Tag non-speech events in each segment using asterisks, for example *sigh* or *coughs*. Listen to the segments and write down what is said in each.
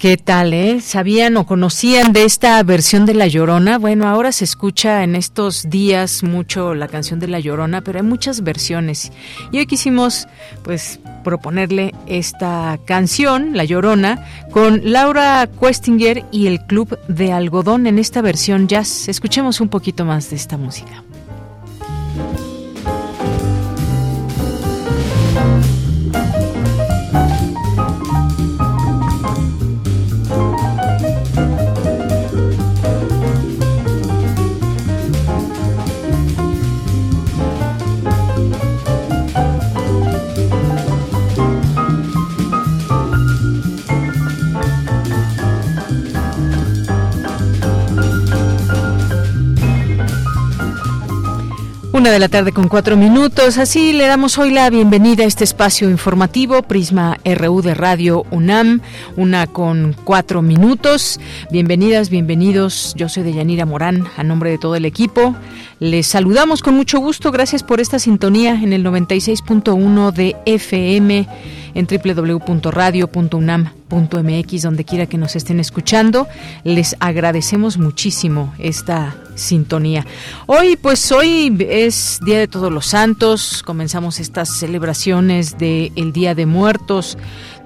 ¿Qué tal, eh? ¿Sabían o conocían de esta versión de La Llorona? Bueno, ahora se escucha en estos días mucho la canción de La Llorona, pero hay muchas versiones. Y hoy quisimos, pues, proponerle esta canción, La Llorona, con Laura Questinger y el Club de Algodón en esta versión jazz. Escuchemos un poquito más de esta música. De la tarde con cuatro minutos. Así le damos hoy la bienvenida a este espacio informativo, Prisma RU de Radio UNAM, una con cuatro minutos. Bienvenidas, bienvenidos. Yo soy Deyanira Morán, a nombre de todo el equipo. Les saludamos con mucho gusto. Gracias por esta sintonía en el 96.1 de FM en www.radio.unam.mx, donde quiera que nos estén escuchando. Les agradecemos muchísimo esta sintonía. Hoy, pues hoy es Día de Todos los Santos, comenzamos estas celebraciones del el Día de Muertos.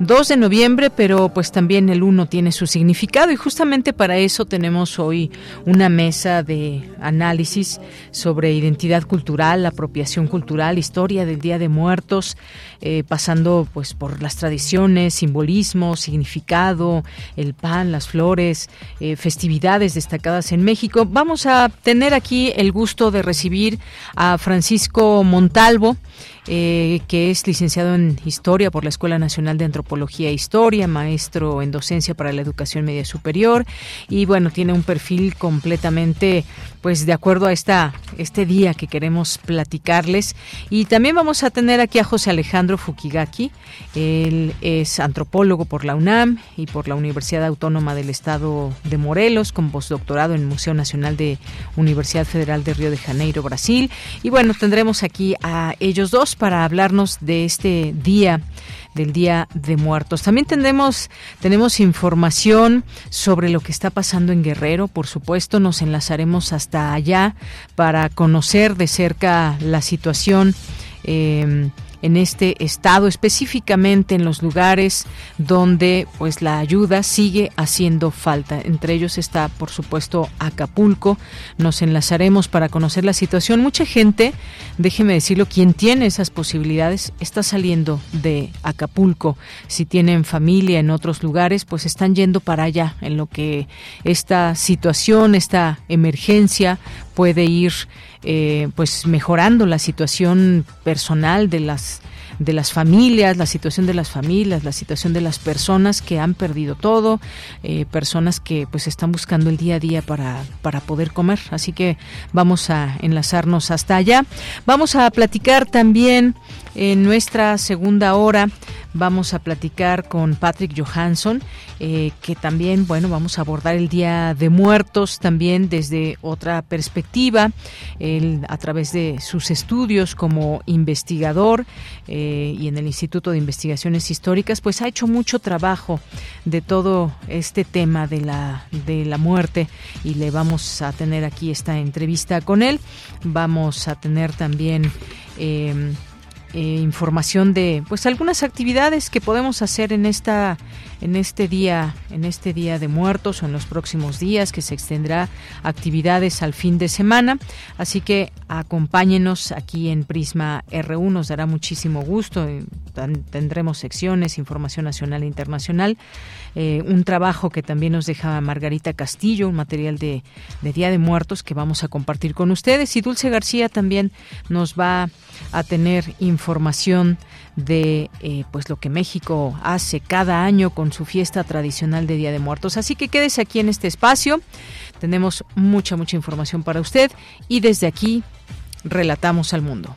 2 de noviembre, pero pues también el 1 tiene su significado y justamente para eso tenemos hoy una mesa de análisis sobre identidad cultural, apropiación cultural, historia del Día de Muertos, eh, pasando pues por las tradiciones, simbolismo, significado, el pan, las flores, eh, festividades destacadas en México. Vamos a tener aquí el gusto de recibir a Francisco Montalvo. Eh, que es licenciado en Historia por la Escuela Nacional de Antropología e Historia, maestro en docencia para la educación media superior y bueno, tiene un perfil completamente pues de acuerdo a esta este día que queremos platicarles. Y también vamos a tener aquí a José Alejandro Fukigaki, él es antropólogo por la UNAM y por la Universidad Autónoma del Estado de Morelos con postdoctorado en el Museo Nacional de Universidad Federal de Río de Janeiro, Brasil. Y bueno, tendremos aquí a ellos dos para hablarnos de este día del Día de Muertos. También tenemos información sobre lo que está pasando en Guerrero, por supuesto, nos enlazaremos hasta allá para conocer de cerca la situación. Eh, en este estado, específicamente en los lugares donde pues la ayuda sigue haciendo falta. Entre ellos está, por supuesto, Acapulco. Nos enlazaremos para conocer la situación. Mucha gente, déjeme decirlo, quien tiene esas posibilidades está saliendo de Acapulco. Si tienen familia en otros lugares, pues están yendo para allá en lo que esta situación, esta emergencia puede ir eh, pues mejorando la situación personal de las de las familias, la situación de las familias, la situación de las personas que han perdido todo, eh, personas que pues están buscando el día a día para, para poder comer. Así que vamos a enlazarnos hasta allá. Vamos a platicar también En nuestra segunda hora vamos a platicar con Patrick Johansson, eh, que también, bueno, vamos a abordar el Día de Muertos también desde otra perspectiva, él, a través de sus estudios como investigador eh, y en el Instituto de Investigaciones Históricas, pues ha hecho mucho trabajo de todo este tema de la, de la muerte y le vamos a tener aquí esta entrevista con él. Vamos a tener también... Eh, eh, información de pues algunas actividades que podemos hacer en esta en este día en este día de muertos o en los próximos días que se extendrá actividades al fin de semana. Así que acompáñenos aquí en Prisma R1 nos dará muchísimo gusto eh, tendremos secciones información nacional e internacional eh, un trabajo que también nos deja Margarita Castillo un material de, Día de Muertos que vamos a compartir con ustedes y Dulce García también nos va a tener información de eh, pues lo que México hace cada año con su fiesta tradicional de Día de Muertos. Así que quédese aquí en este espacio. Tenemos mucha, mucha información para usted y desde aquí relatamos al mundo.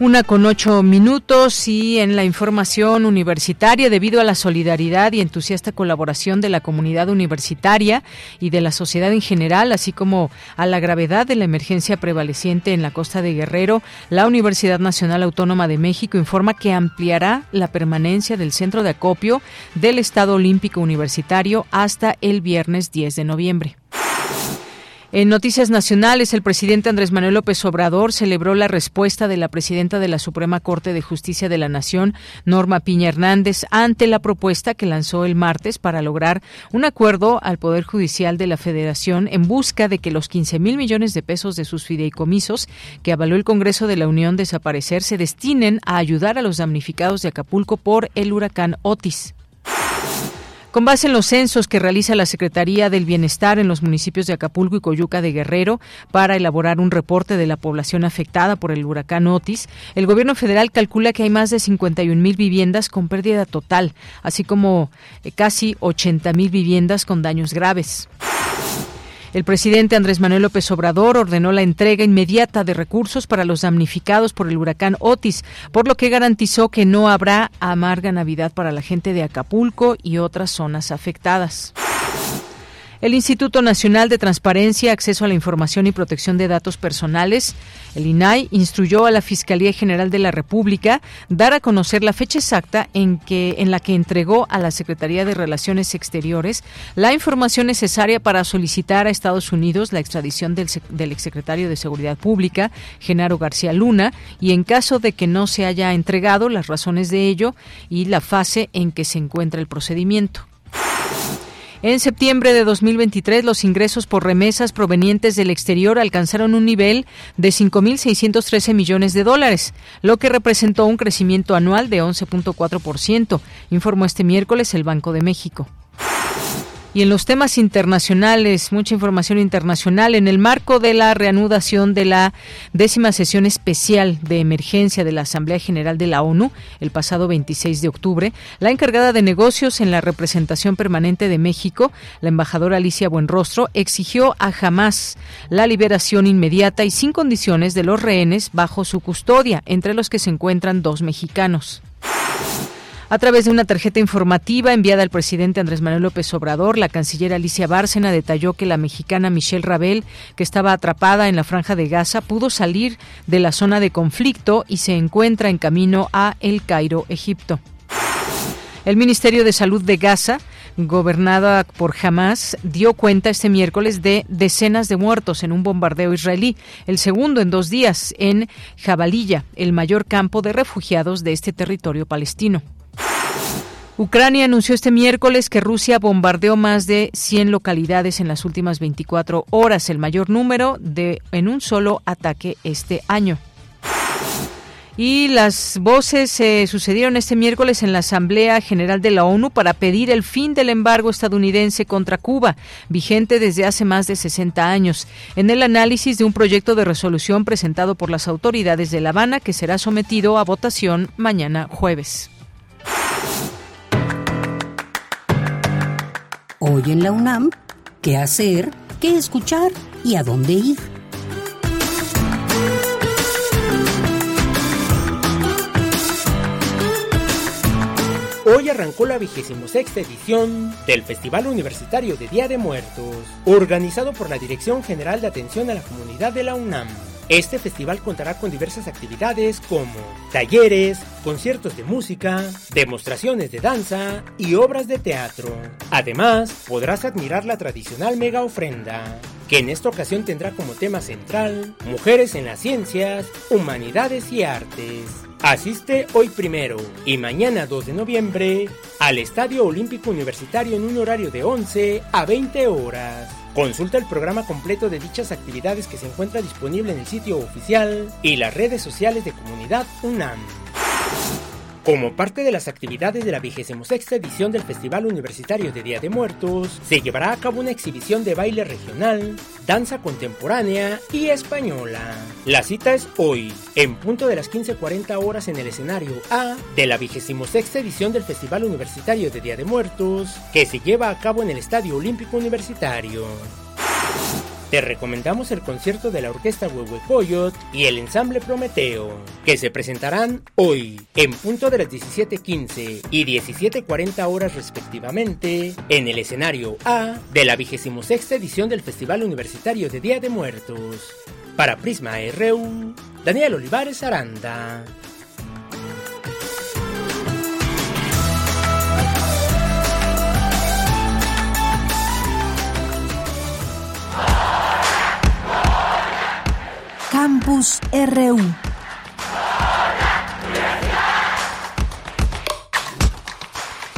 Una con ocho minutos y en la información universitaria, debido a la solidaridad y entusiasta colaboración de la comunidad universitaria y de la sociedad en general, así como a la gravedad de la emergencia prevaleciente en la costa de Guerrero, la Universidad Nacional Autónoma de México informa que ampliará la permanencia del centro de acopio del Estado Olímpico Universitario hasta el viernes 10 de noviembre. En noticias nacionales, el presidente Andrés Manuel López Obrador celebró la respuesta de la presidenta de la Suprema Corte de Justicia de la Nación, Norma Piña Hernández, ante la propuesta que lanzó el martes para lograr un acuerdo al Poder Judicial de la Federación en busca de que los 15 mil millones de pesos de sus fideicomisos que avaló el Congreso de la Unión desaparecer se destinen a ayudar a los damnificados de Acapulco por el huracán Otis. Con base en los censos que realiza la Secretaría del Bienestar en los municipios de Acapulco y Coyuca de Guerrero para elaborar un reporte de la población afectada por el huracán Otis, el gobierno federal calcula que hay más de 51 mil viviendas con pérdida total, así como eh, casi 80 mil viviendas con daños graves. El presidente Andrés Manuel López Obrador ordenó la entrega inmediata de recursos para los damnificados por el huracán Otis, por lo que garantizó que no habrá amarga Navidad para la gente de Acapulco y otras zonas afectadas. El Instituto Nacional de Transparencia, Acceso a la Información y Protección de Datos Personales, el INAI, instruyó a la Fiscalía General de la República dar a conocer la fecha exacta en, que, en la que entregó a la Secretaría de Relaciones Exteriores la información necesaria para solicitar a Estados Unidos la extradición del, del exsecretario de Seguridad Pública, Genaro García Luna, y en caso de que no se haya entregado las razones de ello y la fase en que se encuentra el procedimiento. En septiembre de 2023, los ingresos por remesas provenientes del exterior alcanzaron un nivel de 5.613 millones de dólares, lo que representó un crecimiento anual de 11.4%, informó este miércoles el Banco de México. Y en los temas internacionales, mucha información internacional, en el marco de la reanudación de la décima sesión especial de emergencia de la Asamblea General de la ONU el pasado 26 de octubre, la encargada de negocios en la representación permanente de México, la embajadora Alicia Buenrostro, exigió a Hamas la liberación inmediata y sin condiciones de los rehenes bajo su custodia, entre los que se encuentran dos mexicanos. A través de una tarjeta informativa enviada al presidente Andrés Manuel López Obrador, la canciller Alicia Bárcena detalló que la mexicana Michelle Rabel, que estaba atrapada en la franja de Gaza, pudo salir de la zona de conflicto y se encuentra en camino a El Cairo, Egipto. El Ministerio de Salud de Gaza gobernada por Hamas, dio cuenta este miércoles de decenas de muertos en un bombardeo israelí, el segundo en dos días en Jabalilla, el mayor campo de refugiados de este territorio palestino. Ucrania anunció este miércoles que Rusia bombardeó más de 100 localidades en las últimas 24 horas, el mayor número de en un solo ataque este año. Y las voces se sucedieron este miércoles en la Asamblea General de la ONU para pedir el fin del embargo estadounidense contra Cuba, vigente desde hace más de 60 años, en el análisis de un proyecto de resolución presentado por las autoridades de La Habana que será sometido a votación mañana jueves. Hoy en la UNAM, ¿qué hacer? ¿Qué escuchar? ¿Y a dónde ir? Hoy arrancó la vigésima sexta edición del Festival Universitario de Día de Muertos, organizado por la Dirección General de Atención a la Comunidad de la UNAM. Este festival contará con diversas actividades como talleres, conciertos de música, demostraciones de danza y obras de teatro. Además, podrás admirar la tradicional mega ofrenda, que en esta ocasión tendrá como tema central Mujeres en las Ciencias, Humanidades y Artes. Asiste hoy primero y mañana 2 de noviembre al Estadio Olímpico Universitario en un horario de 11 a 20 horas. Consulta el programa completo de dichas actividades que se encuentra disponible en el sitio oficial y las redes sociales de Comunidad UNAM. Como parte de las actividades de la 26 edición del Festival Universitario de Día de Muertos, se llevará a cabo una exhibición de baile regional, danza contemporánea y española. La cita es hoy, en punto de las 15.40 horas en el escenario A de la 26 edición del Festival Universitario de Día de Muertos, que se lleva a cabo en el Estadio Olímpico Universitario. Te recomendamos el concierto de la Orquesta Huehuecoyot y el Ensamble Prometeo, que se presentarán hoy, en punto de las 17.15 y 17.40 horas respectivamente, en el escenario A de la 26 edición del Festival Universitario de Día de Muertos. Para Prisma RU, Daniel Olivares Aranda. Campus RU.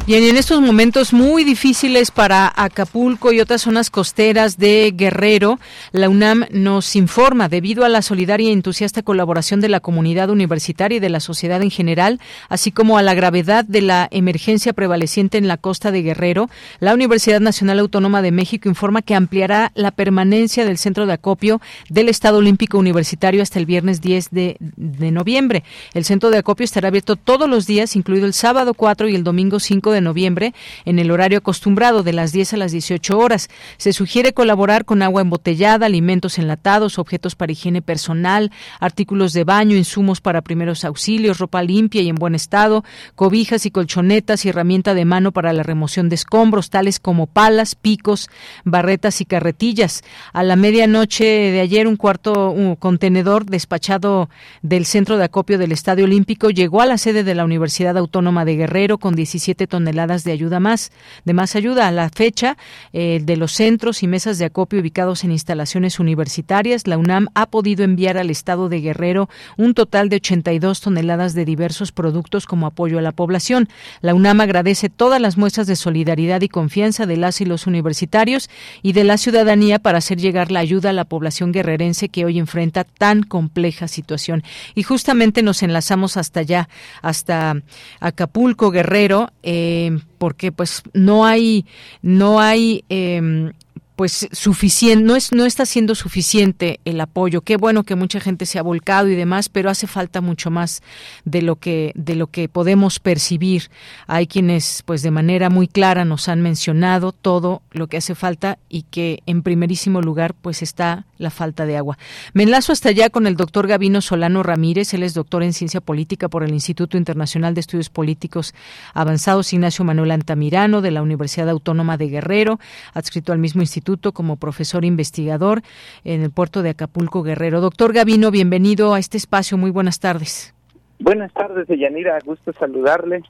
Bien, en estos momentos muy difíciles para Acapulco y otras zonas costeras de Guerrero, la UNAM nos informa, debido a la solidaria y entusiasta colaboración de la comunidad universitaria y de la sociedad en general, así como a la gravedad de la emergencia prevaleciente en la costa de Guerrero, la Universidad Nacional Autónoma de México informa que ampliará la permanencia del centro de acopio del Estado Olímpico Universitario hasta el viernes 10 de, noviembre. El centro de acopio estará abierto todos los días, incluido el sábado 4 y el domingo 5 de noviembre en el horario acostumbrado de las 10 a las 18 horas. Se sugiere colaborar con agua embotellada, alimentos enlatados, objetos para higiene personal, artículos de baño, insumos para primeros auxilios, ropa limpia y en buen estado, cobijas y colchonetas y herramienta de mano para la remoción de escombros, tales como palas, picos, barretas y carretillas. A la medianoche de ayer, un cuarto contenedor despachado del centro de acopio del Estadio Olímpico llegó a la sede de la Universidad Autónoma de Guerrero con 17 toneladas toneladas de ayuda más, de más ayuda. A la fecha eh, de los centros y mesas de acopio ubicados en instalaciones universitarias, la UNAM ha podido enviar al estado de Guerrero un total de 82 toneladas de diversos productos como apoyo a la población. La UNAM agradece todas las muestras de solidaridad y confianza de las y los universitarios y de la ciudadanía para hacer llegar la ayuda a la población guerrerense que hoy enfrenta tan compleja situación. Y justamente nos enlazamos hasta allá, hasta Acapulco, Guerrero. Eh, eh, porque pues no hay no hay eh, pues suficiente, no es no está siendo suficiente el apoyo. Qué bueno que mucha gente se ha volcado y demás, pero hace falta mucho más de lo que de lo que podemos percibir. Hay quienes pues de manera muy clara nos han mencionado todo lo que hace falta y que en primerísimo lugar pues está la falta de agua. Me enlazo hasta allá con el doctor Gavino Solano Ramírez, él es doctor en ciencia política por el Instituto Internacional de Estudios Políticos Avanzados Ignacio Manuel Antamirano de la Universidad Autónoma de Guerrero, adscrito al mismo instituto como profesor investigador en el puerto de Acapulco Guerrero. Doctor Gavino, bienvenido a este espacio. Muy buenas tardes. Buenas tardes, Yanira. Gusto saludarle.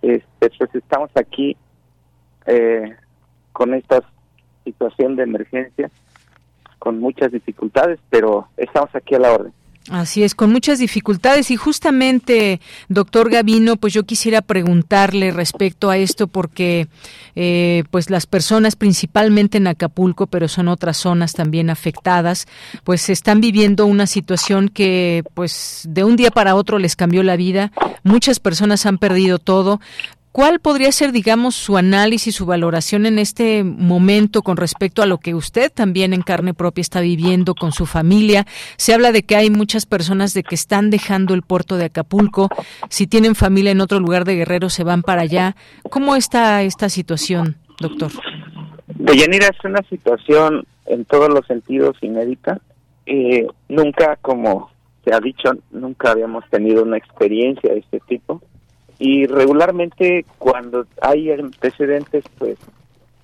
Este, pues estamos aquí eh, con esta situación de emergencia, con muchas dificultades, pero estamos aquí a la orden. Así es, con muchas dificultades y justamente, doctor Gavino, pues yo quisiera preguntarle respecto a esto porque eh, pues las personas principalmente en Acapulco, pero son otras zonas también afectadas, pues están viviendo una situación que pues de un día para otro les cambió la vida. Muchas personas han perdido todo, ¿Cuál podría ser, digamos, su análisis, su valoración en este momento con respecto a lo que usted también en carne propia está viviendo con su familia? Se habla de que hay muchas personas de que están dejando el puerto de Acapulco. Si tienen familia en otro lugar de Guerrero, se van para allá. ¿Cómo está esta situación, doctor? Deyanira, es una situación en todos los sentidos inédita. Eh, nunca, como se ha dicho, nunca habíamos tenido una experiencia de este tipo y regularmente cuando hay antecedentes pues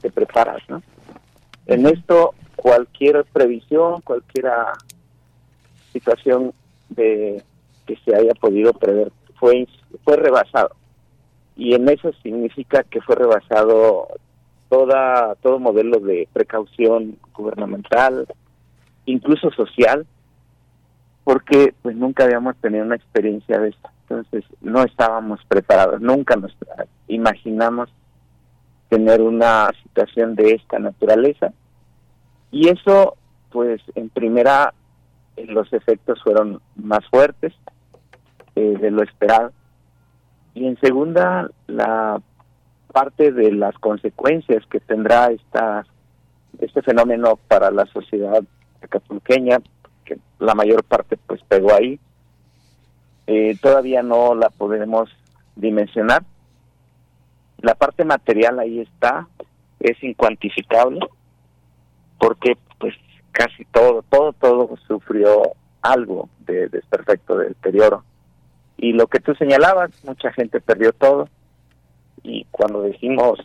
te preparas no en esto cualquier previsión cualquier situación de que se haya podido prever fue fue rebasado. Y en eso significa que fue rebasado toda todo modelo de precaución gubernamental incluso social porque pues nunca habíamos tenido una experiencia de esto entonces no estábamos preparados, nunca nos imaginamos tener una situación de esta naturaleza. Y eso, pues en primera, los efectos fueron más fuertes eh, de lo esperado. Y en segunda, la parte de las consecuencias que tendrá esta, este fenómeno para la sociedad acapulqueña, que la mayor parte pues pegó ahí, eh, todavía no la podemos dimensionar. La parte material ahí está, es incuantificable, porque pues casi todo, todo, todo sufrió algo de desperfecto, de deterioro. Y lo que tú señalabas, mucha gente perdió todo, y cuando dijimos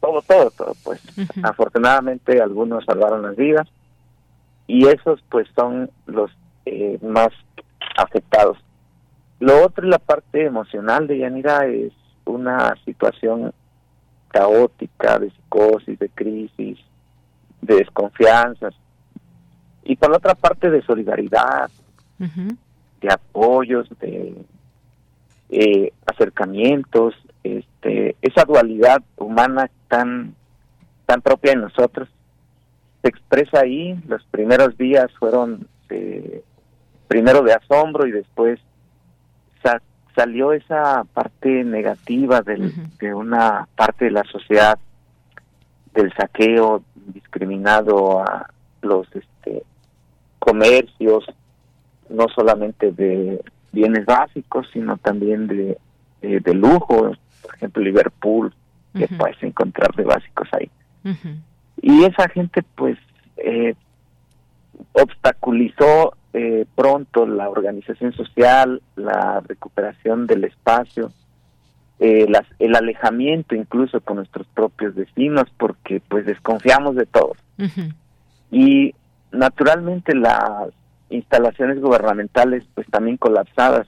todo, todo, todo, pues afortunadamente algunos salvaron las vidas, y esos pues son los eh, más afectados. Lo otro, la parte emocional de Yanira, es una situación caótica de psicosis, de crisis, de desconfianzas. Y por la otra parte, de solidaridad, de apoyos, de eh, acercamientos, este, esa dualidad humana tan, tan propia de nosotros se expresa ahí. Los primeros días fueron eh, primero de asombro y después salió esa parte negativa del, de una parte de la sociedad del saqueo discriminado a los este, comercios, no solamente de bienes básicos, sino también de, de, lujo, por ejemplo Liverpool, que puedes encontrar de básicos ahí. Y esa gente pues eh, obstaculizó eh, pronto la organización social, la recuperación del espacio, eh, el alejamiento incluso con nuestros propios vecinos, porque pues desconfiamos de todos. Y naturalmente las instalaciones gubernamentales pues también colapsadas,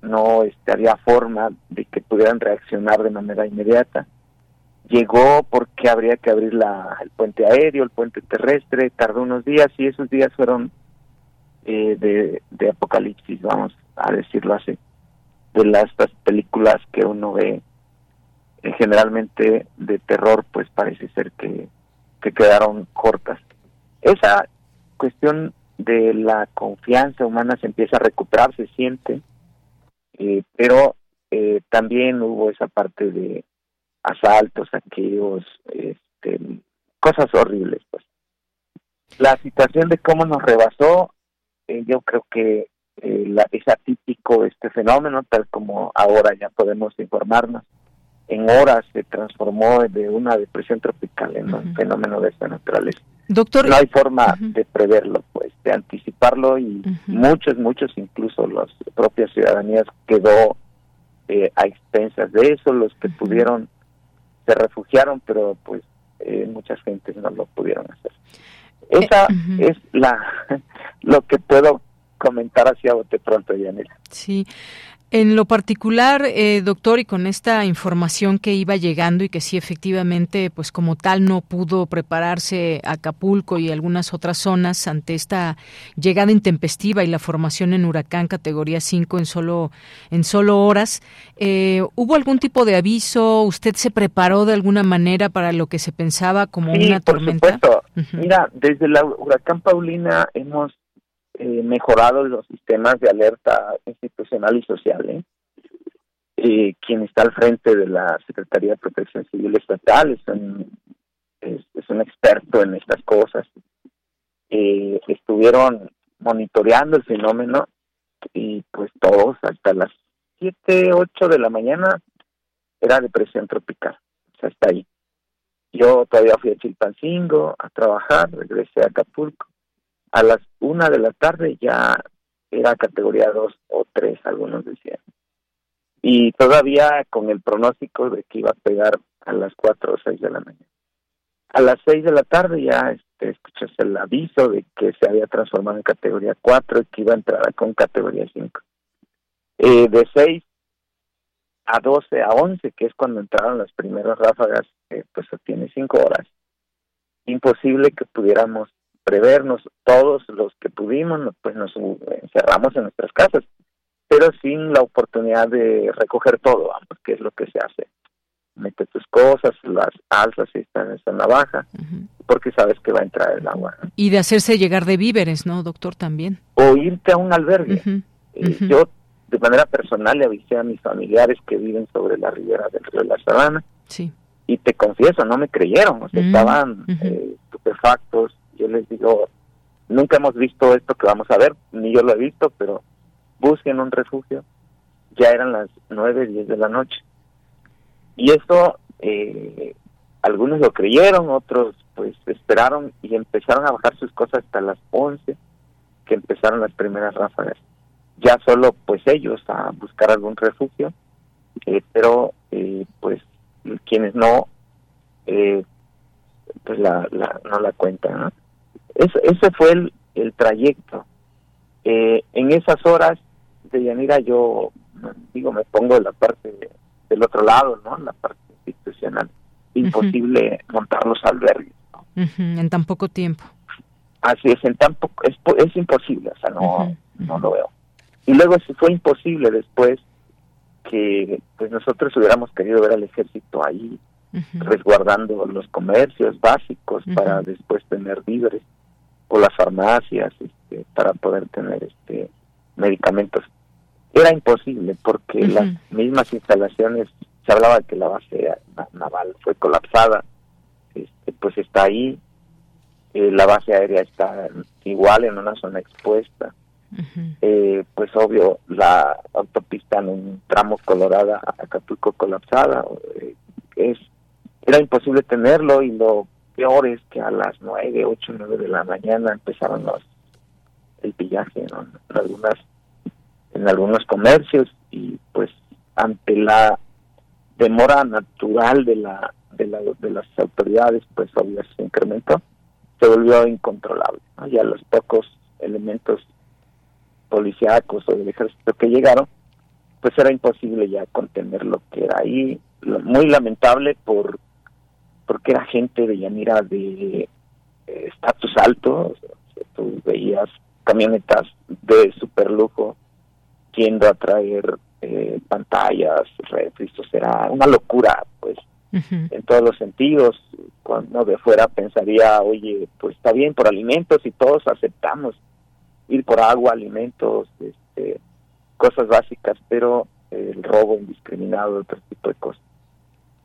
no este, había forma de que pudieran reaccionar de manera inmediata. Llegó porque habría que abrir la, el puente aéreo, el puente terrestre, tardó unos días y esos días fueron eh, de, apocalipsis, vamos a decirlo así, de las películas que uno ve eh, generalmente de terror, pues parece ser que, que quedaron cortas. Esa cuestión de la confianza humana se empieza a recuperar, se siente, eh, pero también hubo esa parte de asaltos, saqueos, este, cosas horribles, pues. La situación de cómo nos rebasó eh, yo creo que eh, la, es atípico este fenómeno, tal como ahora ya podemos informarnos. En horas se transformó de una depresión tropical en un fenómeno de esta naturaleza. Doctor, no hay forma de preverlo, pues, de anticiparlo y muchos, muchos, incluso las propias ciudadanías quedó eh, a expensas de eso, los que pudieron se refugiaron, pero pues muchas gentes no lo pudieron hacer. Esa es la *laughs* lo que puedo comentar hacia bote pronto, Yanela. Sí. En lo particular, eh, doctor, y con esta información que iba llegando y que sí efectivamente, pues como tal, no pudo prepararse Acapulco y algunas otras zonas ante esta llegada intempestiva y la formación en huracán categoría 5 en solo en solo horas, eh, ¿hubo algún tipo de aviso? ¿Usted se preparó de alguna manera para lo que se pensaba como una tormenta? Por supuesto. Mira, desde la huracán Paulina hemos eh, mejorado los sistemas de alerta institucional y social. ¿eh? Eh, quien está al frente de la Secretaría de Protección Civil Estatal es un, es, un experto en estas cosas. Eh, estuvieron monitoreando el fenómeno y pues todos hasta las 7, 8 de la mañana era depresión tropical, o sea, está ahí. Yo todavía fui a Chilpancingo a trabajar, regresé a Acapulco a las una de la tarde ya era categoría 2 o 3, algunos decían. Y todavía con el pronóstico de que iba a pegar a las 4 o 6 de la mañana. A las 6 de la tarde ya este, escuchas el aviso de que se había transformado en categoría 4 y que iba a entrar con categoría 5. Eh, de 6 a 12 a 11, que es cuando entraron las primeras ráfagas, eh, pues tiene 5 horas. Imposible que pudiéramos prevernos todos los que pudimos, pues nos encerramos en nuestras casas, pero sin la oportunidad de recoger todo, vamos, que es lo que se hace. Mete tus cosas, las alzas y están, en la baja, porque sabes que va a entrar el agua. Y de hacerse llegar de víveres, ¿no, doctor? También. O irte a un albergue. Eh, yo, de manera personal, le avisé a mis familiares que viven sobre la ribera del río de la Sabana. Sí. Y te confieso, no me creyeron, o sea, estaban eh, estupefactos, yo les digo, nunca hemos visto esto que vamos a ver, ni yo lo he visto, pero busquen un refugio. Ya eran las nueve, diez de la noche. Y eso, eh, algunos lo creyeron, otros pues esperaron y empezaron a bajar sus cosas hasta las once, que empezaron las primeras ráfagas. Ya solo pues ellos a buscar algún refugio, eh, pero eh, pues quienes no, pues la, la, no la cuentan, ¿no? Ese fue el, el trayecto. Eh, en esas horas de Yanira yo, digo, me pongo de la parte del otro lado, ¿no? La parte institucional. Imposible montar los albergues. En tan poco tiempo. Así es, en tan poco, es, es imposible, o sea, no, no lo veo. Y luego fue imposible después que pues nosotros hubiéramos querido ver al ejército ahí resguardando los comercios básicos para después tener víveres o las farmacias este, para poder tener este medicamentos. Era imposible porque las mismas instalaciones, se hablaba que la base naval fue colapsada, este, pues está ahí, eh, la base aérea está igual en una zona expuesta. Eh, pues obvio la autopista en un tramo Colorada a Acapulco colapsada eh, es era imposible tenerlo y lo peor es que a las nueve, ocho, nueve de la mañana empezaron los el pillaje en algunas en algunos comercios y pues ante la demora natural de la de, la, de las autoridades pues obvio se incrementó se volvió incontrolable ya los pocos elementos policíacos o del ejército que llegaron pues era imposible ya contener lo que era ahí. Muy lamentable por porque era gente de Yanira de eh, estatus alto, tú veías camionetas de super lujo yendo a traer eh, pantallas, refris, era una locura, pues, en todos los sentidos. Cuando de fuera pensaría, oye, pues está bien por alimentos y todos aceptamos ir por agua, alimentos, este, cosas básicas, pero el robo indiscriminado, otro tipo de cosas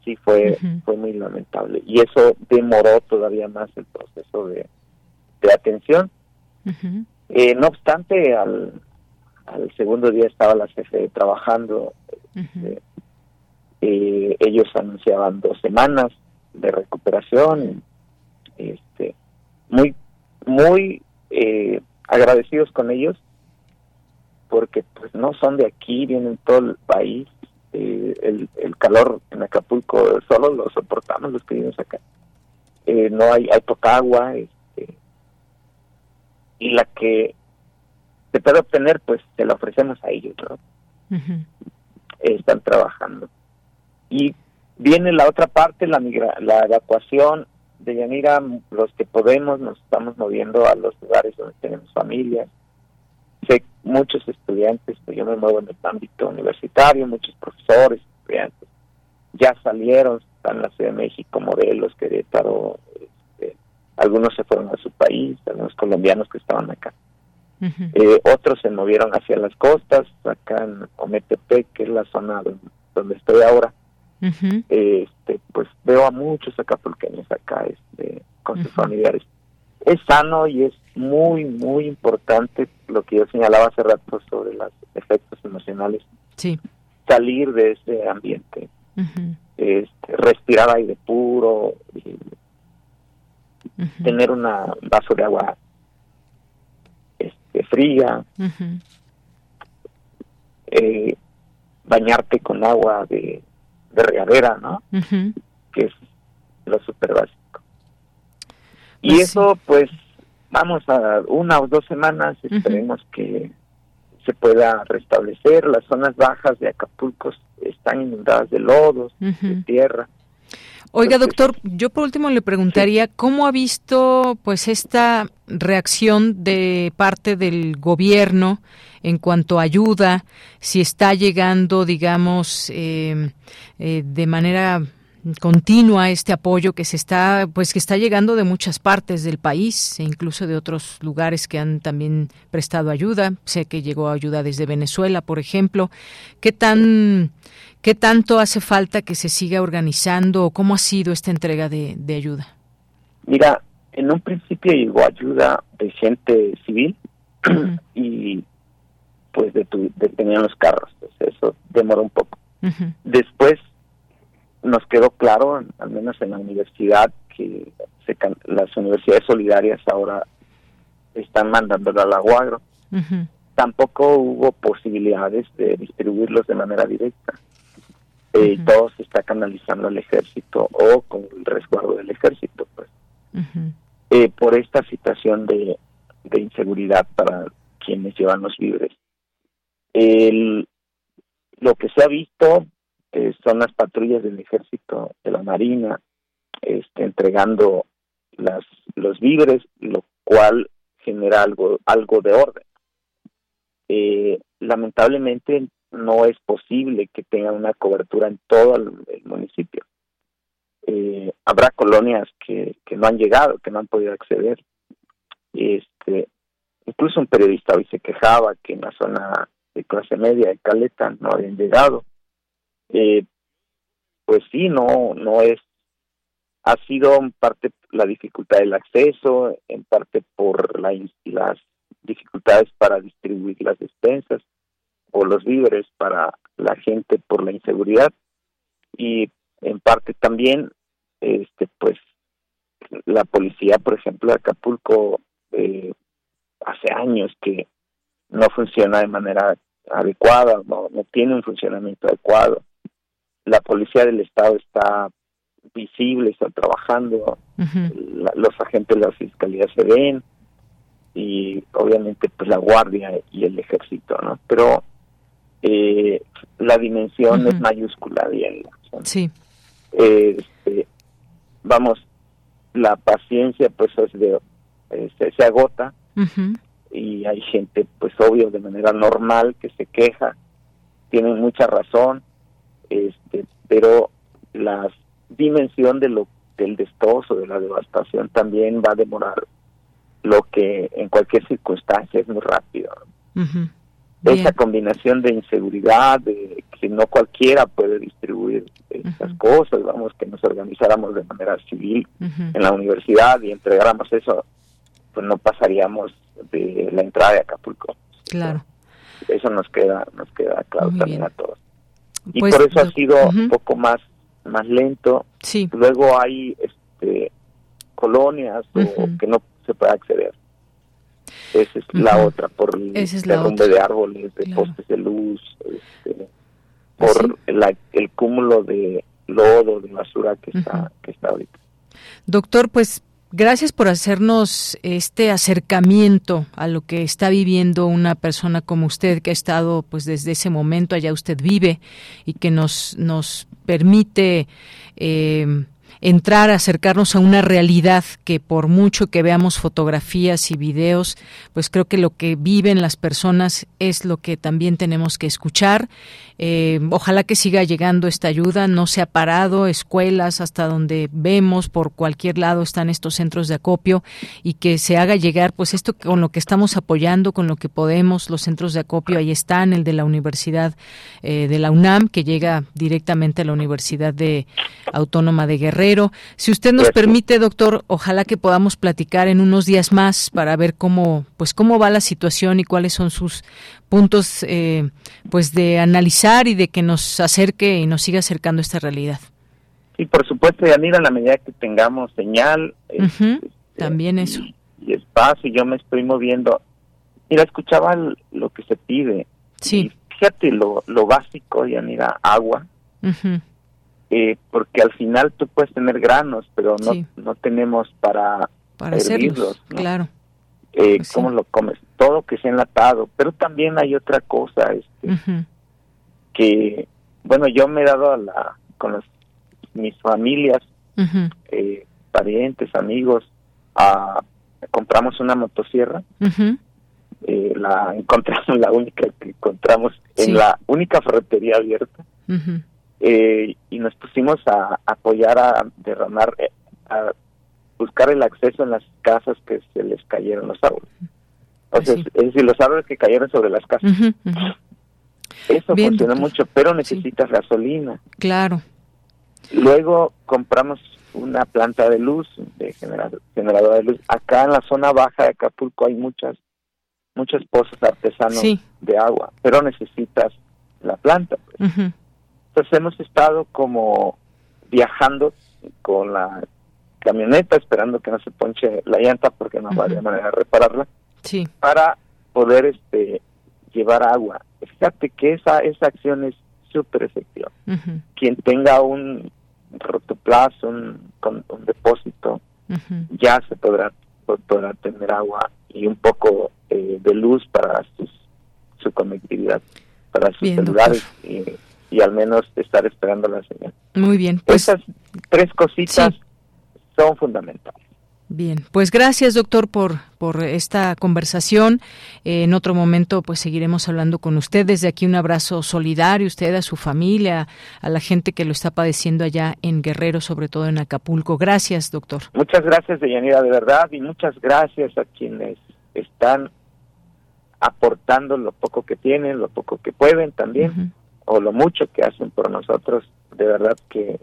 sí fue fue muy lamentable. Y eso demoró todavía más el proceso de, atención. Eh, no obstante al, al segundo día estaba la CFE trabajando este, eh, ellos anunciaban dos semanas de recuperación este muy muy eh, agradecidos con ellos porque pues no son de aquí vienen todo el país eh, el, el, calor en Acapulco solo lo soportamos los que vivimos acá. Eh, no hay, hay poca agua este, y la que se puede obtener pues se la ofrecemos a ellos, ¿no? están trabajando. Y viene la otra parte, la, la evacuación de Yanira, los que podemos nos estamos moviendo a los lugares donde tenemos familias. Muchos estudiantes, pues yo me muevo en el ámbito universitario, muchos profesores, estudiantes, ya salieron, están en la Ciudad de México, modelos, Querétaro, este, algunos se fueron a su país, algunos colombianos que estaban acá. Eh, otros se movieron hacia las costas, acá en Ometepec, que es la zona donde, estoy ahora. este, pues veo a muchos acapulqueños acá este, con sus familiares. Es sano y es muy, muy importante lo que yo señalaba hace rato sobre los efectos emocionales. Sí. Salir de ese ambiente, este, respirar aire puro, tener una vaso de agua este, fría, eh, bañarte con agua de, de regadera, ¿no? Que es lo súper básico. Y pues eso, pues, vamos a una o dos semanas, esperemos que se pueda restablecer. Las zonas bajas de Acapulco están inundadas de lodos, de tierra. Oiga, doctor, yo por último le preguntaría cómo ha visto pues esta reacción de parte del gobierno en cuanto a ayuda, si está llegando, digamos, eh, eh, de manera continua este apoyo que se está pues que está llegando de muchas partes del país e incluso de otros lugares que han también prestado ayuda. Sé que llegó ayuda desde Venezuela por ejemplo. Qué tan qué tanto hace falta que se siga organizando o cómo ha sido esta entrega de, ayuda mira en un principio llegó ayuda de gente civil *clears throat* y pues de, tenían los carros eso demoró un poco. Después nos quedó claro, al menos en la universidad, que las universidades solidarias ahora están mandando al aguagro. Tampoco hubo posibilidades de distribuirlos de manera directa. Eh, todo se está canalizando al ejército o con el resguardo del ejército. pues eh, Por esta situación de, de inseguridad para quienes llevan los libres. El, lo que se ha visto son las patrullas del ejército, de la marina, este, entregando las, los víveres, lo cual genera algo, algo de orden. Eh, lamentablemente no es posible que tengan una cobertura en todo el, municipio. Eh, habrá colonias que, que no han llegado, que no han podido acceder. Este, incluso un periodista hoy se quejaba que en la zona de clase media de Caleta no habían llegado eh, pues sí, no, no es, ha sido en parte la dificultad del acceso, en parte por la, las dificultades para distribuir las despensas o los víveres para la gente por la inseguridad y en parte también este pues la policía por ejemplo de Acapulco eh, hace años que no funciona de manera adecuada no, no tiene un funcionamiento adecuado la policía del estado está visible, está trabajando, los agentes de la fiscalía se ven y obviamente pues la guardia y el ejército, ¿no? Pero eh, la dimensión es mayúscula bien. Sí. Este, vamos, la paciencia pues es de, este, se agota y hay gente pues obvio de manera normal que se queja, tienen mucha razón, este, pero la dimensión de lo del destrozo, de la devastación también va a demorar lo que en cualquier circunstancia es muy rápido. Esa combinación de inseguridad, de que no cualquiera puede distribuir estas cosas, vamos, que nos organizáramos de manera civil en la universidad y entregáramos eso, pues no pasaríamos de la entrada de Acapulco. Claro. Eso nos queda, nos queda claro también a todos y pues, por eso ha sido un poco más más lento. Sí. Luego hay este colonias que no se puede acceder. Esa es la otra, por el derrumbe de árboles, de postes de luz, este, por el cúmulo de lodo, de basura que está, que está ahorita. Doctor, pues Gracias por hacernos este acercamiento a lo que está viviendo una persona como usted que ha estado pues desde ese momento allá usted vive y que nos nos permite eh, entrar, acercarnos a una realidad que por mucho que veamos fotografías y videos, pues creo que lo que viven las personas es lo que también tenemos que escuchar. Eh, ojalá que siga llegando esta ayuda, no se ha parado, escuelas hasta donde vemos, por cualquier lado están estos centros de acopio y que se haga llegar, pues esto con lo que estamos apoyando, con lo que podemos, los centros de acopio, ahí están, el de la Universidad eh, de la UNAM, que llega directamente a la Universidad de Autónoma de Guerrero si usted nos permite, doctor, ojalá que podamos platicar en unos días más para ver cómo, pues cómo va la situación y cuáles son sus puntos, eh, pues de analizar y de que nos acerque y nos siga acercando esta realidad. Sí, por supuesto, Yanira, en la medida que tengamos señal. Este, También eso. Y, espacio, yo me estoy moviendo. Mira, escuchaba lo que se pide. Sí. fíjate lo, lo básico, Yanira, agua. Eh, porque al final tú puedes tener granos, pero no, no tenemos para, para hervirlos, claro. Eh, pues ¿Cómo lo comes? Todo que sea enlatado, pero también hay otra cosa, este, que, bueno, yo me he dado a la, con mis familias, eh, parientes, amigos, a, compramos una motosierra, la *laughs* encontramos, la única que encontramos en la única ferretería abierta, eh, y nos pusimos a, apoyar a derramar, eh, a buscar el acceso en las casas que se les cayeron los árboles. O sea, es decir, los árboles que cayeron sobre las casas. Eso funciona mucho, pero necesitas gasolina. Claro. Luego compramos una planta de luz, de generador, generador de luz. Acá en la zona baja de Acapulco hay muchas muchos pozos artesanos de agua, pero necesitas la planta. Pues. Pues hemos estado como viajando con la camioneta esperando que no se ponche la llanta porque no va de manera de repararla sí. para poder este llevar agua. Fíjate que esa esa acción es súper efectiva. Quien tenga un rotoplazo un, un depósito ya se podrá podrá tener agua y un poco eh, de luz para su conectividad para sus celulares y al menos estar esperando la señal. Muy bien. Pues, Esas tres cositas son fundamentales. Bien, pues gracias doctor por, por esta conversación. en otro momento pues seguiremos hablando con usted. Desde aquí un abrazo solidario, usted, a su familia, a la gente que lo está padeciendo allá en Guerrero, sobre todo en Acapulco. Gracias doctor. Muchas gracias Deyanira, de verdad, y muchas gracias a quienes están aportando lo poco que tienen, lo poco que pueden también o lo mucho que hacen por nosotros, de verdad que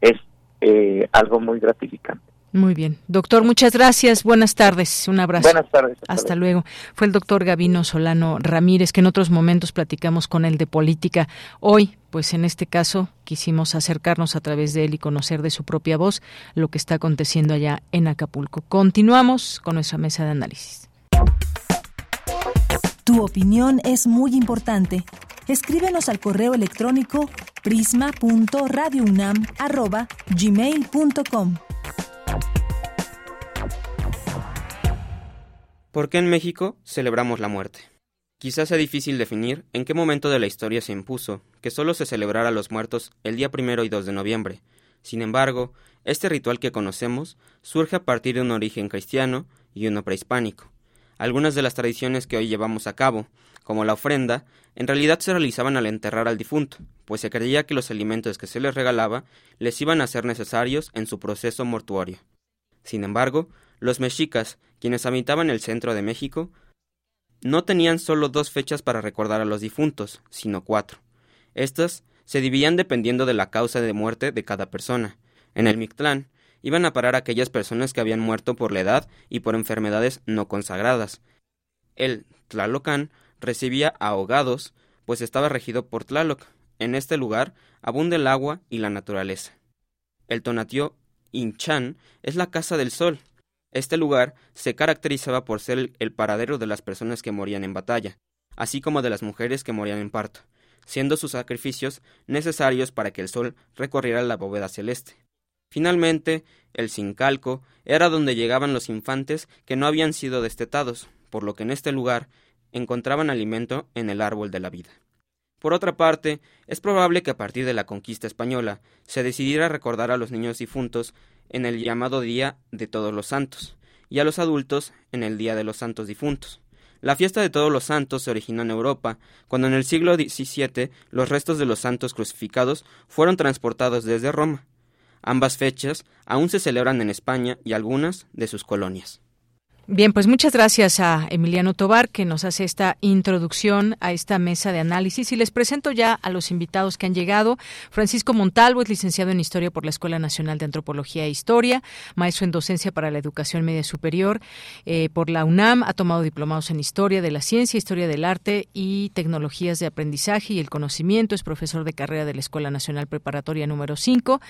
es eh, algo muy gratificante. Muy bien. Doctor, muchas gracias. Buenas tardes. Un abrazo. Buenas tardes. Hasta, luego. Fue el doctor Gavino Solano Ramírez, que en otros momentos platicamos con él de política. Hoy, pues en este caso, quisimos acercarnos a través de él y conocer de su propia voz lo que está aconteciendo allá en Acapulco. Continuamos con nuestra mesa de análisis. Tu opinión es muy importante. Escríbenos al correo electrónico prisma.radiounam@gmail.com. ¿Por qué en México celebramos la muerte? Quizás sea difícil definir en qué momento de la historia se impuso que solo se celebrara a los muertos el día primero y 2 de noviembre. Sin embargo, este ritual que conocemos surge a partir de un origen cristiano y uno prehispánico. Algunas de las tradiciones que hoy llevamos a cabo, como la ofrenda, en realidad se realizaban al enterrar al difunto, pues se creía que los alimentos que se les regalaba les iban a ser necesarios en su proceso mortuorio. Sin embargo, los mexicas, quienes habitaban el centro de México, no tenían solo dos fechas para recordar a los difuntos, sino cuatro. Estas se dividían dependiendo de la causa de muerte de cada persona. En el Mictlán, iban a parar aquellas personas que habían muerto por la edad y por enfermedades no consagradas. El Tlalocan recibía ahogados, pues estaba regido por Tlaloc. En este lugar abunda el agua y la naturaleza. El Tonatiuh Inchan es la casa del sol. Este lugar se caracterizaba por ser el paradero de las personas que morían en batalla, así como de las mujeres que morían en parto, siendo sus sacrificios necesarios para que el sol recorriera la bóveda celeste. Finalmente, el Sincalco era donde llegaban los infantes que no habían sido destetados, por lo que en este lugar encontraban alimento en el árbol de la vida. Por otra parte, es probable que a partir de la conquista española se decidiera recordar a los niños difuntos en el llamado Día de Todos los Santos, y a los adultos en el Día de los Santos Difuntos. La fiesta de Todos los Santos se originó en Europa, cuando en el siglo XVII los restos de los santos crucificados fueron transportados desde Roma. Ambas fechas aún se celebran en España y algunas de sus colonias. Bien, pues muchas gracias a Emiliano Tobar que nos hace esta introducción a esta mesa de análisis y les presento ya a los invitados que han llegado. Francisco Montalvo es licenciado en Historia por la Escuela Nacional de Antropología e Historia, maestro en Docencia para la Educación Media Superior eh, por la UNAM, ha tomado diplomados en Historia de la Ciencia, Historia del Arte y Tecnologías de Aprendizaje y el Conocimiento, es profesor de carrera de la Escuela Nacional Preparatoria número 5,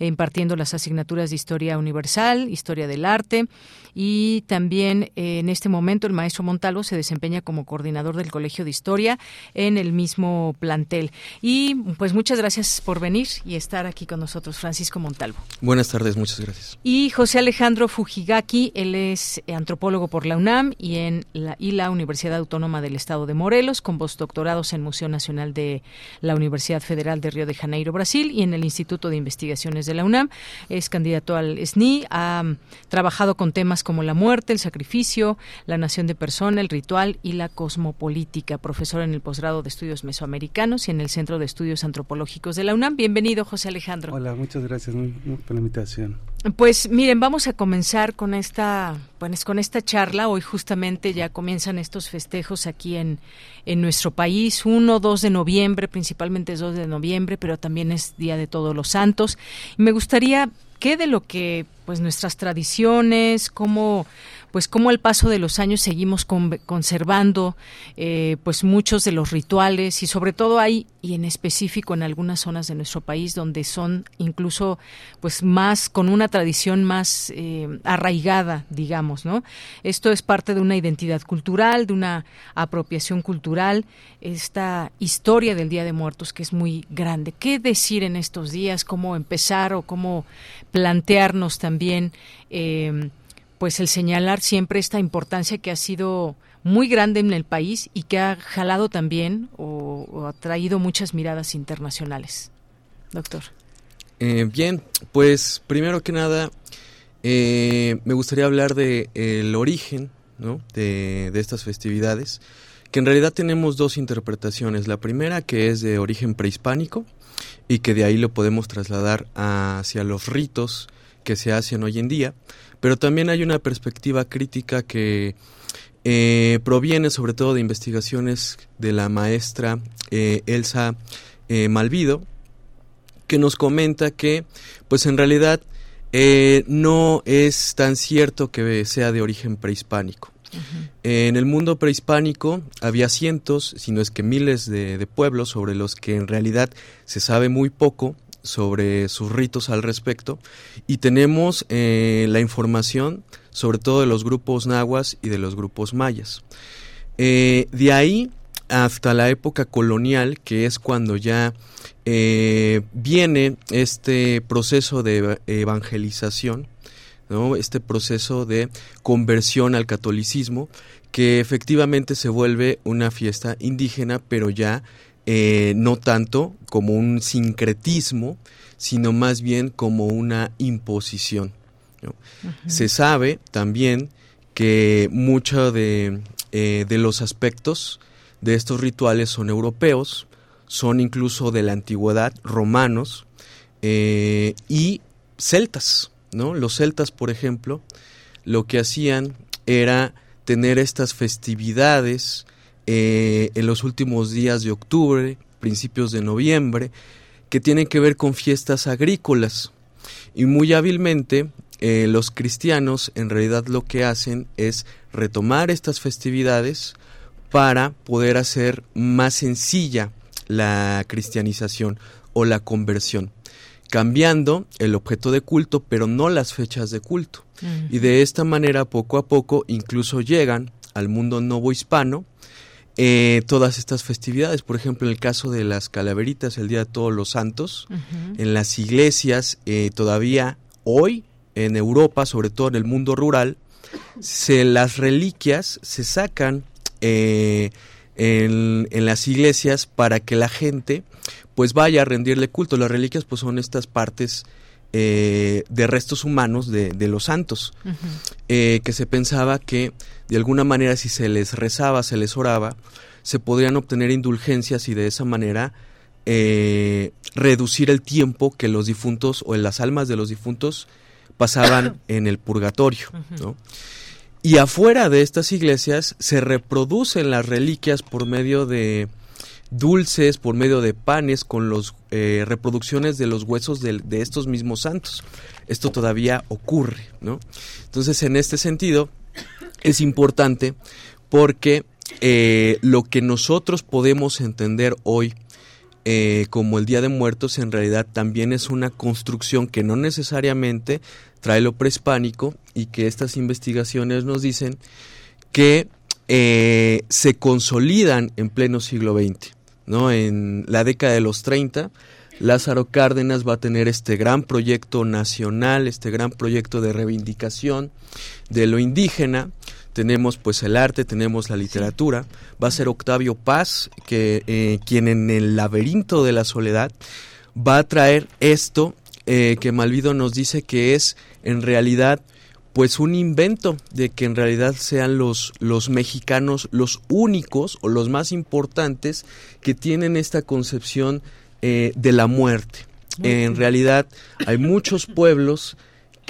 impartiendo las asignaturas de Historia Universal, Historia del Arte y también eh, en este momento el maestro Montalvo se desempeña como coordinador del Colegio de Historia en el mismo plantel. Y pues muchas gracias por venir y estar aquí con nosotros, Francisco Montalvo. Buenas tardes, muchas gracias. Y José Alejandro Fujigaki, él es antropólogo por la UNAM y en la, y la Universidad Autónoma del Estado de Morelos, con postdoctorados en Museo Nacional de la Universidad Federal de Río de Janeiro, Brasil, y en el Instituto de Investigaciones de la UNAM. Es candidato al SNI, ha trabajado con temas como la muerte, el sacrificio la nación de persona, el ritual y la cosmopolítica. Profesor en el posgrado de estudios mesoamericanos y en el Centro de Estudios Antropológicos de la UNAM. Bienvenido, José Alejandro. Hola, muchas gracias por la invitación. Pues miren, vamos a comenzar con esta, pues, con esta charla. Hoy justamente ya comienzan estos festejos aquí en, en nuestro país, 1, 2 de noviembre, principalmente es 2 de noviembre, pero también es Día de Todos los Santos. Y me gustaría que de lo que pues nuestras tradiciones, cómo pues cómo al paso de los años seguimos conservando eh, pues muchos de los rituales y sobre todo hay y en específico en algunas zonas de nuestro país donde son incluso pues más con una tradición más eh, arraigada digamos no esto es parte de una identidad cultural de una apropiación cultural. Esta historia del Día de Muertos que es muy grande. Qué decir en estos días cómo empezar o cómo plantearnos también eh, pues el señalar siempre esta importancia que ha sido muy grande en el país y que ha jalado también o, ha traído muchas miradas internacionales. Doctor. Eh, bien, pues primero que nada eh, me gustaría hablar de el origen ¿no? de, de estas festividades, que en realidad tenemos dos interpretaciones. La primera que es de origen prehispánico y que de ahí lo podemos trasladar hacia los ritos que se hacen hoy en día pero también hay una perspectiva crítica que eh, proviene sobre todo de investigaciones de la maestra eh, Elsa eh, Malvido, que nos comenta que, pues en realidad, no es tan cierto que sea de origen prehispánico. En el mundo prehispánico había cientos, si no es que miles de, pueblos sobre los que en realidad se sabe muy poco sobre sus ritos al respecto y tenemos eh, la información sobre todo de los grupos nahuas y de los grupos mayas. Eh, de ahí hasta la época colonial, que es cuando ya eh, viene este proceso de evangelización, ¿no? este proceso de conversión al catolicismo, que efectivamente se vuelve una fiesta indígena, pero ya eh, no tanto como un sincretismo, sino más bien como una imposición. Se sabe también que muchos de, eh, de, los aspectos de estos rituales son europeos, son incluso de la antigüedad, romanos eh, y celtas. ¿no? Los celtas, por ejemplo, lo que hacían era tener estas festividades eh, en los últimos días de octubre, principios de noviembre, que tienen que ver con fiestas agrícolas. Y muy hábilmente eh, los cristianos en realidad lo que hacen es retomar estas festividades para poder hacer más sencilla la cristianización o la conversión, cambiando el objeto de culto, pero no las fechas de culto. Y de esta manera, poco a poco, incluso llegan al mundo novohispano eh, todas estas festividades. Por ejemplo, en el caso de las calaveritas, el Día de Todos los Santos, en las iglesias eh, todavía hoy en Europa, sobre todo en el mundo rural, se las reliquias se sacan eh, en, las iglesias para que la gente pues vaya a rendirle culto. Las reliquias pues son estas partes eh, de restos humanos de, los santos, eh, que se pensaba que de alguna manera si se les rezaba, se les oraba, se podrían obtener indulgencias y de esa manera eh, reducir el tiempo que los difuntos o en las almas de los difuntos pasaban *coughs* en el purgatorio. Y afuera de estas iglesias se reproducen las reliquias por medio de dulces, por medio de panes, con las eh, reproducciones de los huesos de, estos mismos santos. Esto todavía ocurre, ¿no? Entonces, en este sentido, es importante porque eh, lo que nosotros podemos entender hoy eh, como el Día de Muertos en realidad también es una construcción que no necesariamente trae lo prehispánico y que estas investigaciones nos dicen que se consolidan en pleno siglo XX. ¿No? En la década de los 30, Lázaro Cárdenas va a tener este gran proyecto nacional, este gran proyecto de reivindicación de lo indígena, tenemos pues el arte, tenemos la literatura, va a ser Octavio Paz, que, eh, quien en el laberinto de la soledad va a traer esto eh, que Malvido nos dice que es en realidad pues un invento de que en realidad sean los, los mexicanos los únicos o los más importantes que tienen esta concepción eh, de la muerte. en realidad hay muchos pueblos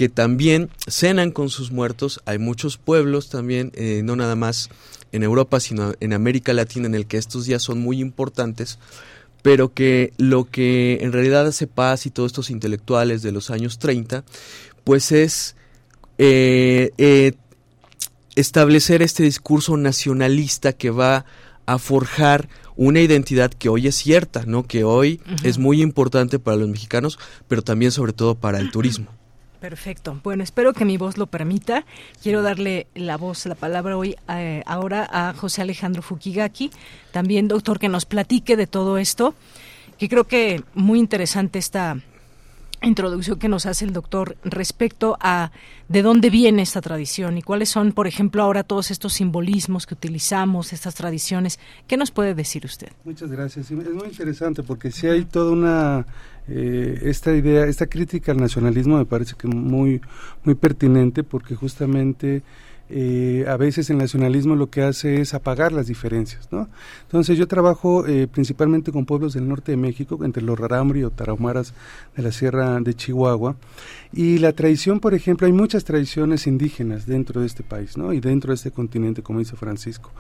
que también cenan con sus muertos. Hay muchos pueblos también, eh, no nada más en Europa, sino en América Latina, en el que estos días son muy importantes, pero que lo que en realidad hace paz y todos estos intelectuales de los años 30, pues es eh, eh, establecer este discurso nacionalista que va a forjar una identidad que hoy es cierta, ¿no? Que hoy es muy importante para los mexicanos, pero también sobre todo para el turismo. Perfecto. Bueno, espero que mi voz lo permita. Quiero darle la voz, la palabra hoy eh, ahora a José Alejandro Fukigaki, también doctor, que nos platique de todo esto, que creo que muy interesante esta introducción que nos hace el doctor respecto a de dónde viene esta tradición y cuáles son, por ejemplo, ahora todos estos simbolismos que utilizamos, estas tradiciones. ¿Qué nos puede decir usted? Muchas gracias. Es muy interesante porque si hay toda una eh, esta idea, esta crítica al nacionalismo me parece que muy muy pertinente porque justamente eh, a veces el nacionalismo lo que hace es apagar las diferencias, ¿no? Entonces yo trabajo eh, principalmente con pueblos del norte de México, entre los rarámuri o tarahumaras de la sierra de Chihuahua, y la tradición, por ejemplo, hay muchas tradiciones indígenas dentro de este país, ¿no? Y dentro de este continente, como dice Francisco.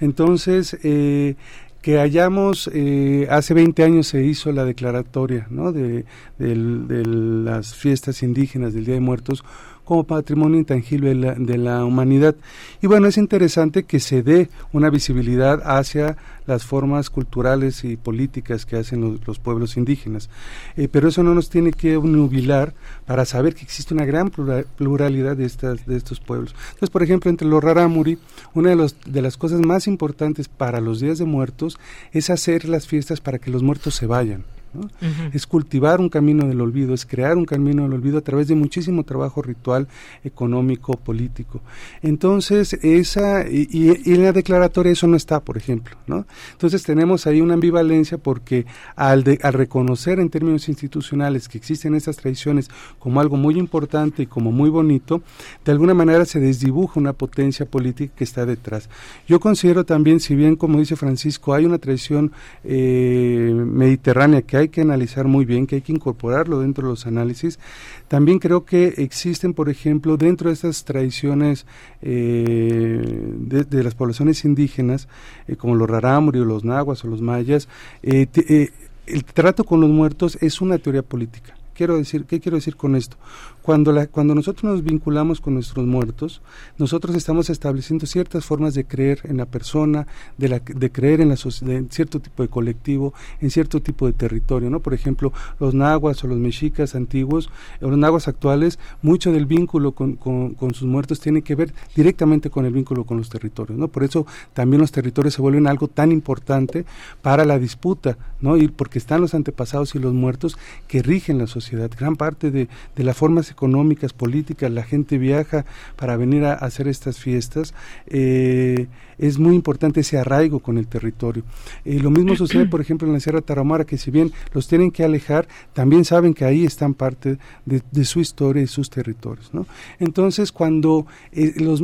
Entonces, eh, que hayamos, eh, hace 20 años se hizo la declaratoria ¿no? de, las fiestas indígenas del Día de Muertos como patrimonio intangible de la, humanidad. Y bueno, es interesante que se dé una visibilidad hacia las formas culturales y políticas que hacen los, pueblos indígenas. Eh, pero eso no nos tiene que nubilar para saber que existe una gran pluralidad de, estas, de estos pueblos. Entonces, por ejemplo, entre los rarámuri, una de, los, de las cosas más importantes para los días de muertos es hacer las fiestas para que los muertos se vayan. Es cultivar un camino del olvido, es crear un camino del olvido a través de muchísimo trabajo ritual, económico, político. Entonces, esa, y, en la declaratoria eso no está, por ejemplo, ¿no? Entonces tenemos ahí una ambivalencia porque al, al reconocer en términos institucionales que existen esas tradiciones como algo muy importante y como muy bonito, de alguna manera se desdibuja una potencia política que está detrás. Yo considero también, si bien como dice Francisco, hay una tradición eh, mediterránea que hay que analizar muy bien, que hay que incorporarlo dentro de los análisis. También creo que existen, por ejemplo, dentro de estas tradiciones eh, de, las poblaciones indígenas, eh, como los rarámuri o los nahuas o los mayas, eh, el trato con los muertos es una teoría política. Quiero decir, ¿Qué quiero decir con esto? Cuando, la, cuando nosotros nos vinculamos con nuestros muertos, nosotros estamos estableciendo ciertas formas de creer en la persona, de, la, creer en, la, en cierto tipo de colectivo, en cierto tipo de territorio, ¿no? Por ejemplo, los nahuas o los mexicas antiguos, o los nahuas actuales, mucho del vínculo con, sus muertos tiene que ver directamente con el vínculo con los territorios, ¿no? Por eso también los territorios se vuelven algo tan importante para la disputa, ¿no? Y porque están los antepasados y los muertos que rigen la sociedad gran parte de, de las formas económicas, políticas, la gente viaja para venir a, hacer estas fiestas, eh, es muy importante ese arraigo con el territorio. Eh, lo mismo *clears throat* sucede, por ejemplo, en la Sierra Tarahumara, que si bien los tienen que alejar, también saben que ahí están parte de, su historia y sus territorios. ¿no? Entonces, cuando, eh, los,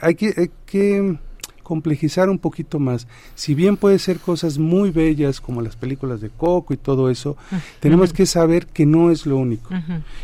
hay que... Hay que complejizar un poquito más. Si bien puede ser cosas muy bellas como las películas de Coco y todo eso, tenemos que saber que no es lo único.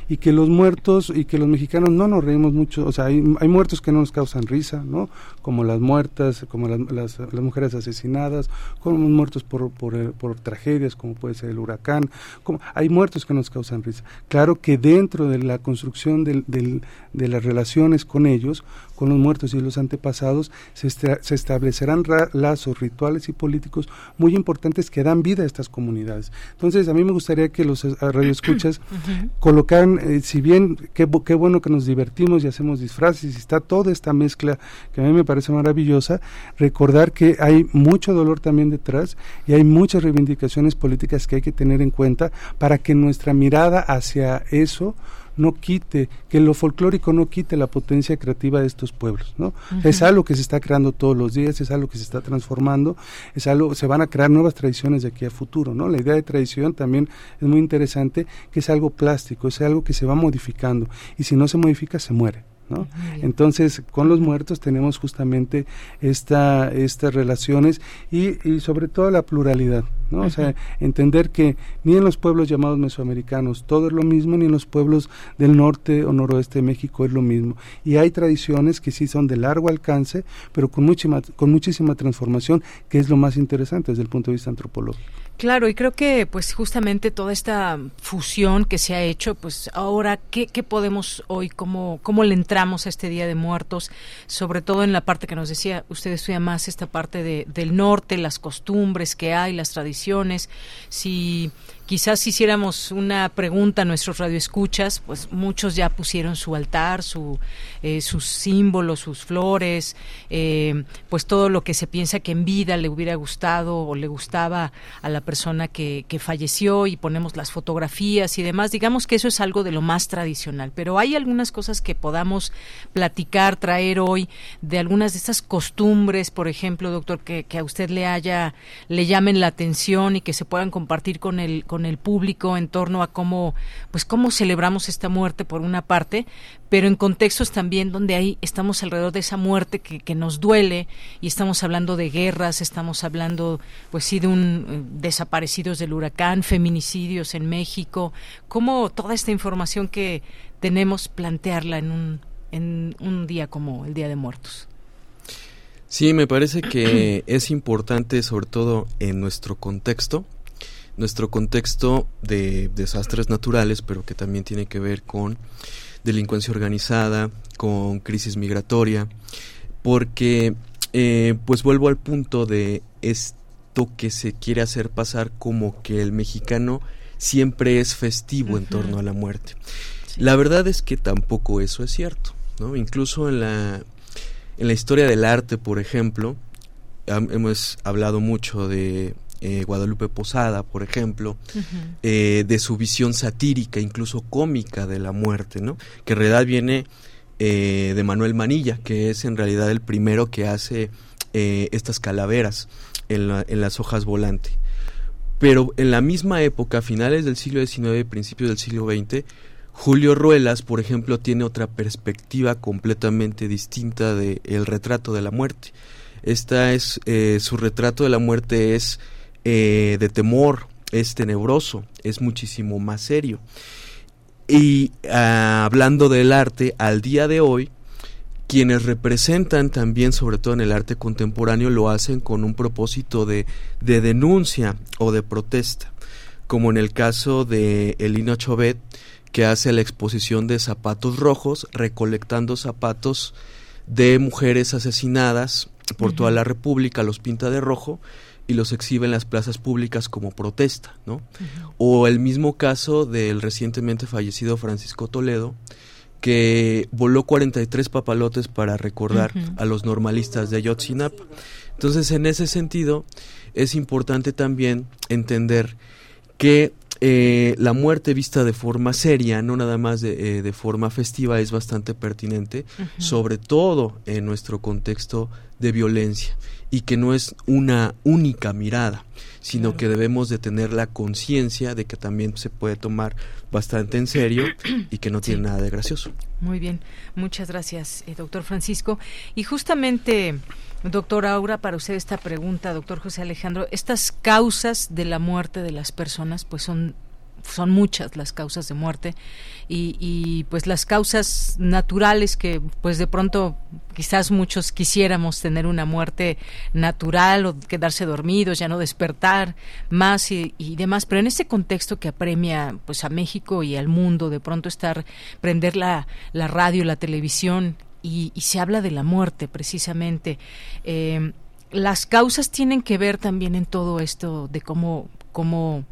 Y que los muertos y que los mexicanos no nos reímos mucho, o sea, hay, muertos que no nos causan risa, ¿no? Como las muertas, como las, las, mujeres asesinadas, como muertos por, por, por, tragedias, como puede ser el huracán, como, hay muertos que nos causan risa. Claro que dentro de la construcción del, del, de las relaciones con ellos, con los muertos y los antepasados, se, se establecerán lazos rituales y políticos muy importantes que dan vida a estas comunidades. Entonces, a mí me gustaría que los eh, radioescuchas *clears throat* colocaran, eh, si bien qué, qué bueno que nos divertimos y hacemos disfraces y está toda esta mezcla que a mí me parece maravillosa, recordar que hay mucho dolor también detrás y hay muchas reivindicaciones políticas que hay que tener en cuenta para que nuestra mirada hacia eso no quite, que lo folclórico no quite la potencia creativa de estos pueblos, ¿no? Es algo que se está creando todos los días, es algo que se está transformando, es algo, se van a crear nuevas tradiciones de aquí a futuro, ¿no? La idea de tradición también es muy interesante, que es algo plástico, es algo que se va modificando, y si no se modifica, se muere. Entonces, con los muertos tenemos justamente esta, estas relaciones y, y sobre todo la pluralidad, ¿no? O sea, entender que ni en los pueblos llamados mesoamericanos todo es lo mismo, ni en los pueblos del norte o noroeste de México es lo mismo. Y hay tradiciones que sí son de largo alcance, pero con, muchísima, con muchísima transformación, que es lo más interesante desde el punto de vista antropológico. Claro, y creo que pues justamente toda esta fusión que se ha hecho, pues ahora, ¿qué, qué podemos hoy, cómo, cómo le entramos a este Día de Muertos? Sobre todo en la parte que nos decía, usted estudia más esta parte de, del norte, las costumbres que hay, las tradiciones, si quizás hiciéramos una pregunta a nuestros radioescuchas, pues muchos ya pusieron su altar, su, eh, sus símbolos, sus flores, eh, pues todo lo que se piensa que en vida le hubiera gustado o le gustaba a la persona que, que falleció y ponemos las fotografías y demás. Digamos que eso es algo de lo más tradicional, pero hay algunas cosas que podamos platicar, traer hoy de algunas de estas costumbres, por ejemplo, doctor, que, a usted le haya, le llamen la atención y que se puedan compartir con el, el público en torno a cómo, pues cómo celebramos esta muerte por una parte, pero en contextos también donde ahí estamos alrededor de esa muerte que, nos duele y estamos hablando de guerras, estamos hablando, pues sí, de un eh, desaparecidos del huracán, feminicidios en México, cómo toda esta información que tenemos plantearla en un, en un día como el Día de Muertos. Sí, me parece que es importante, sobre todo en nuestro contexto, nuestro contexto de desastres naturales, pero que también tiene que ver con delincuencia organizada, con crisis migratoria, porque eh, pues vuelvo al punto de esto que se quiere hacer pasar como que el mexicano siempre es festivo en torno a la muerte. La verdad es que tampoco eso es cierto, ¿no? Incluso en la, en la historia del arte, por ejemplo, hemos hablado mucho de eh, Guadalupe Posada, por ejemplo, eh, de su visión satírica, incluso cómica de la muerte, ¿no? Que en realidad viene eh, de Manuel Manilla, que es en realidad el primero que hace estas calaveras en, las hojas volante. Pero en la misma época, finales del siglo XIX, principios del siglo XX, Julio Ruelas, por ejemplo, tiene otra perspectiva completamente distinta del el retrato de la muerte. Esta es su retrato de la muerte es eh, de temor, es tenebroso, es muchísimo más serio. Y ah, hablando del arte, al día de hoy, quienes representan también, sobre todo en el arte contemporáneo, lo hacen con un propósito de, de denuncia o de protesta, como en el caso de Elina Chovet, que hace la exposición de zapatos rojos, recolectando zapatos de mujeres asesinadas por toda la República, los pinta de rojo y los exhibe en las plazas públicas como protesta, ¿no? O el mismo caso del recientemente fallecido Francisco Toledo, que voló 43 papalotes para recordar a los normalistas de Ayotzinapa. Entonces, en ese sentido, es importante también entender que eh, la muerte vista de forma seria, no nada más de, eh, de forma festiva, es bastante pertinente, sobre todo en nuestro contexto de violencia y que no es una única mirada, sino que debemos de tener la conciencia de que también se puede tomar bastante en serio y que no tiene nada de gracioso. Muy bien, muchas gracias, eh, doctor Francisco. Y justamente, doctor Aura, para usted esta pregunta, doctor José Alejandro, estas causas de la muerte de las personas, pues son son muchas las causas de muerte y, y, pues las causas naturales que pues de pronto quizás muchos quisiéramos tener una muerte natural o quedarse dormidos ya no despertar más y, y demás pero en este contexto que apremia pues a México y al mundo de pronto estar prender la, la radio la televisión y, se habla de la muerte precisamente eh, las causas tienen que ver también en todo esto de cómo cómo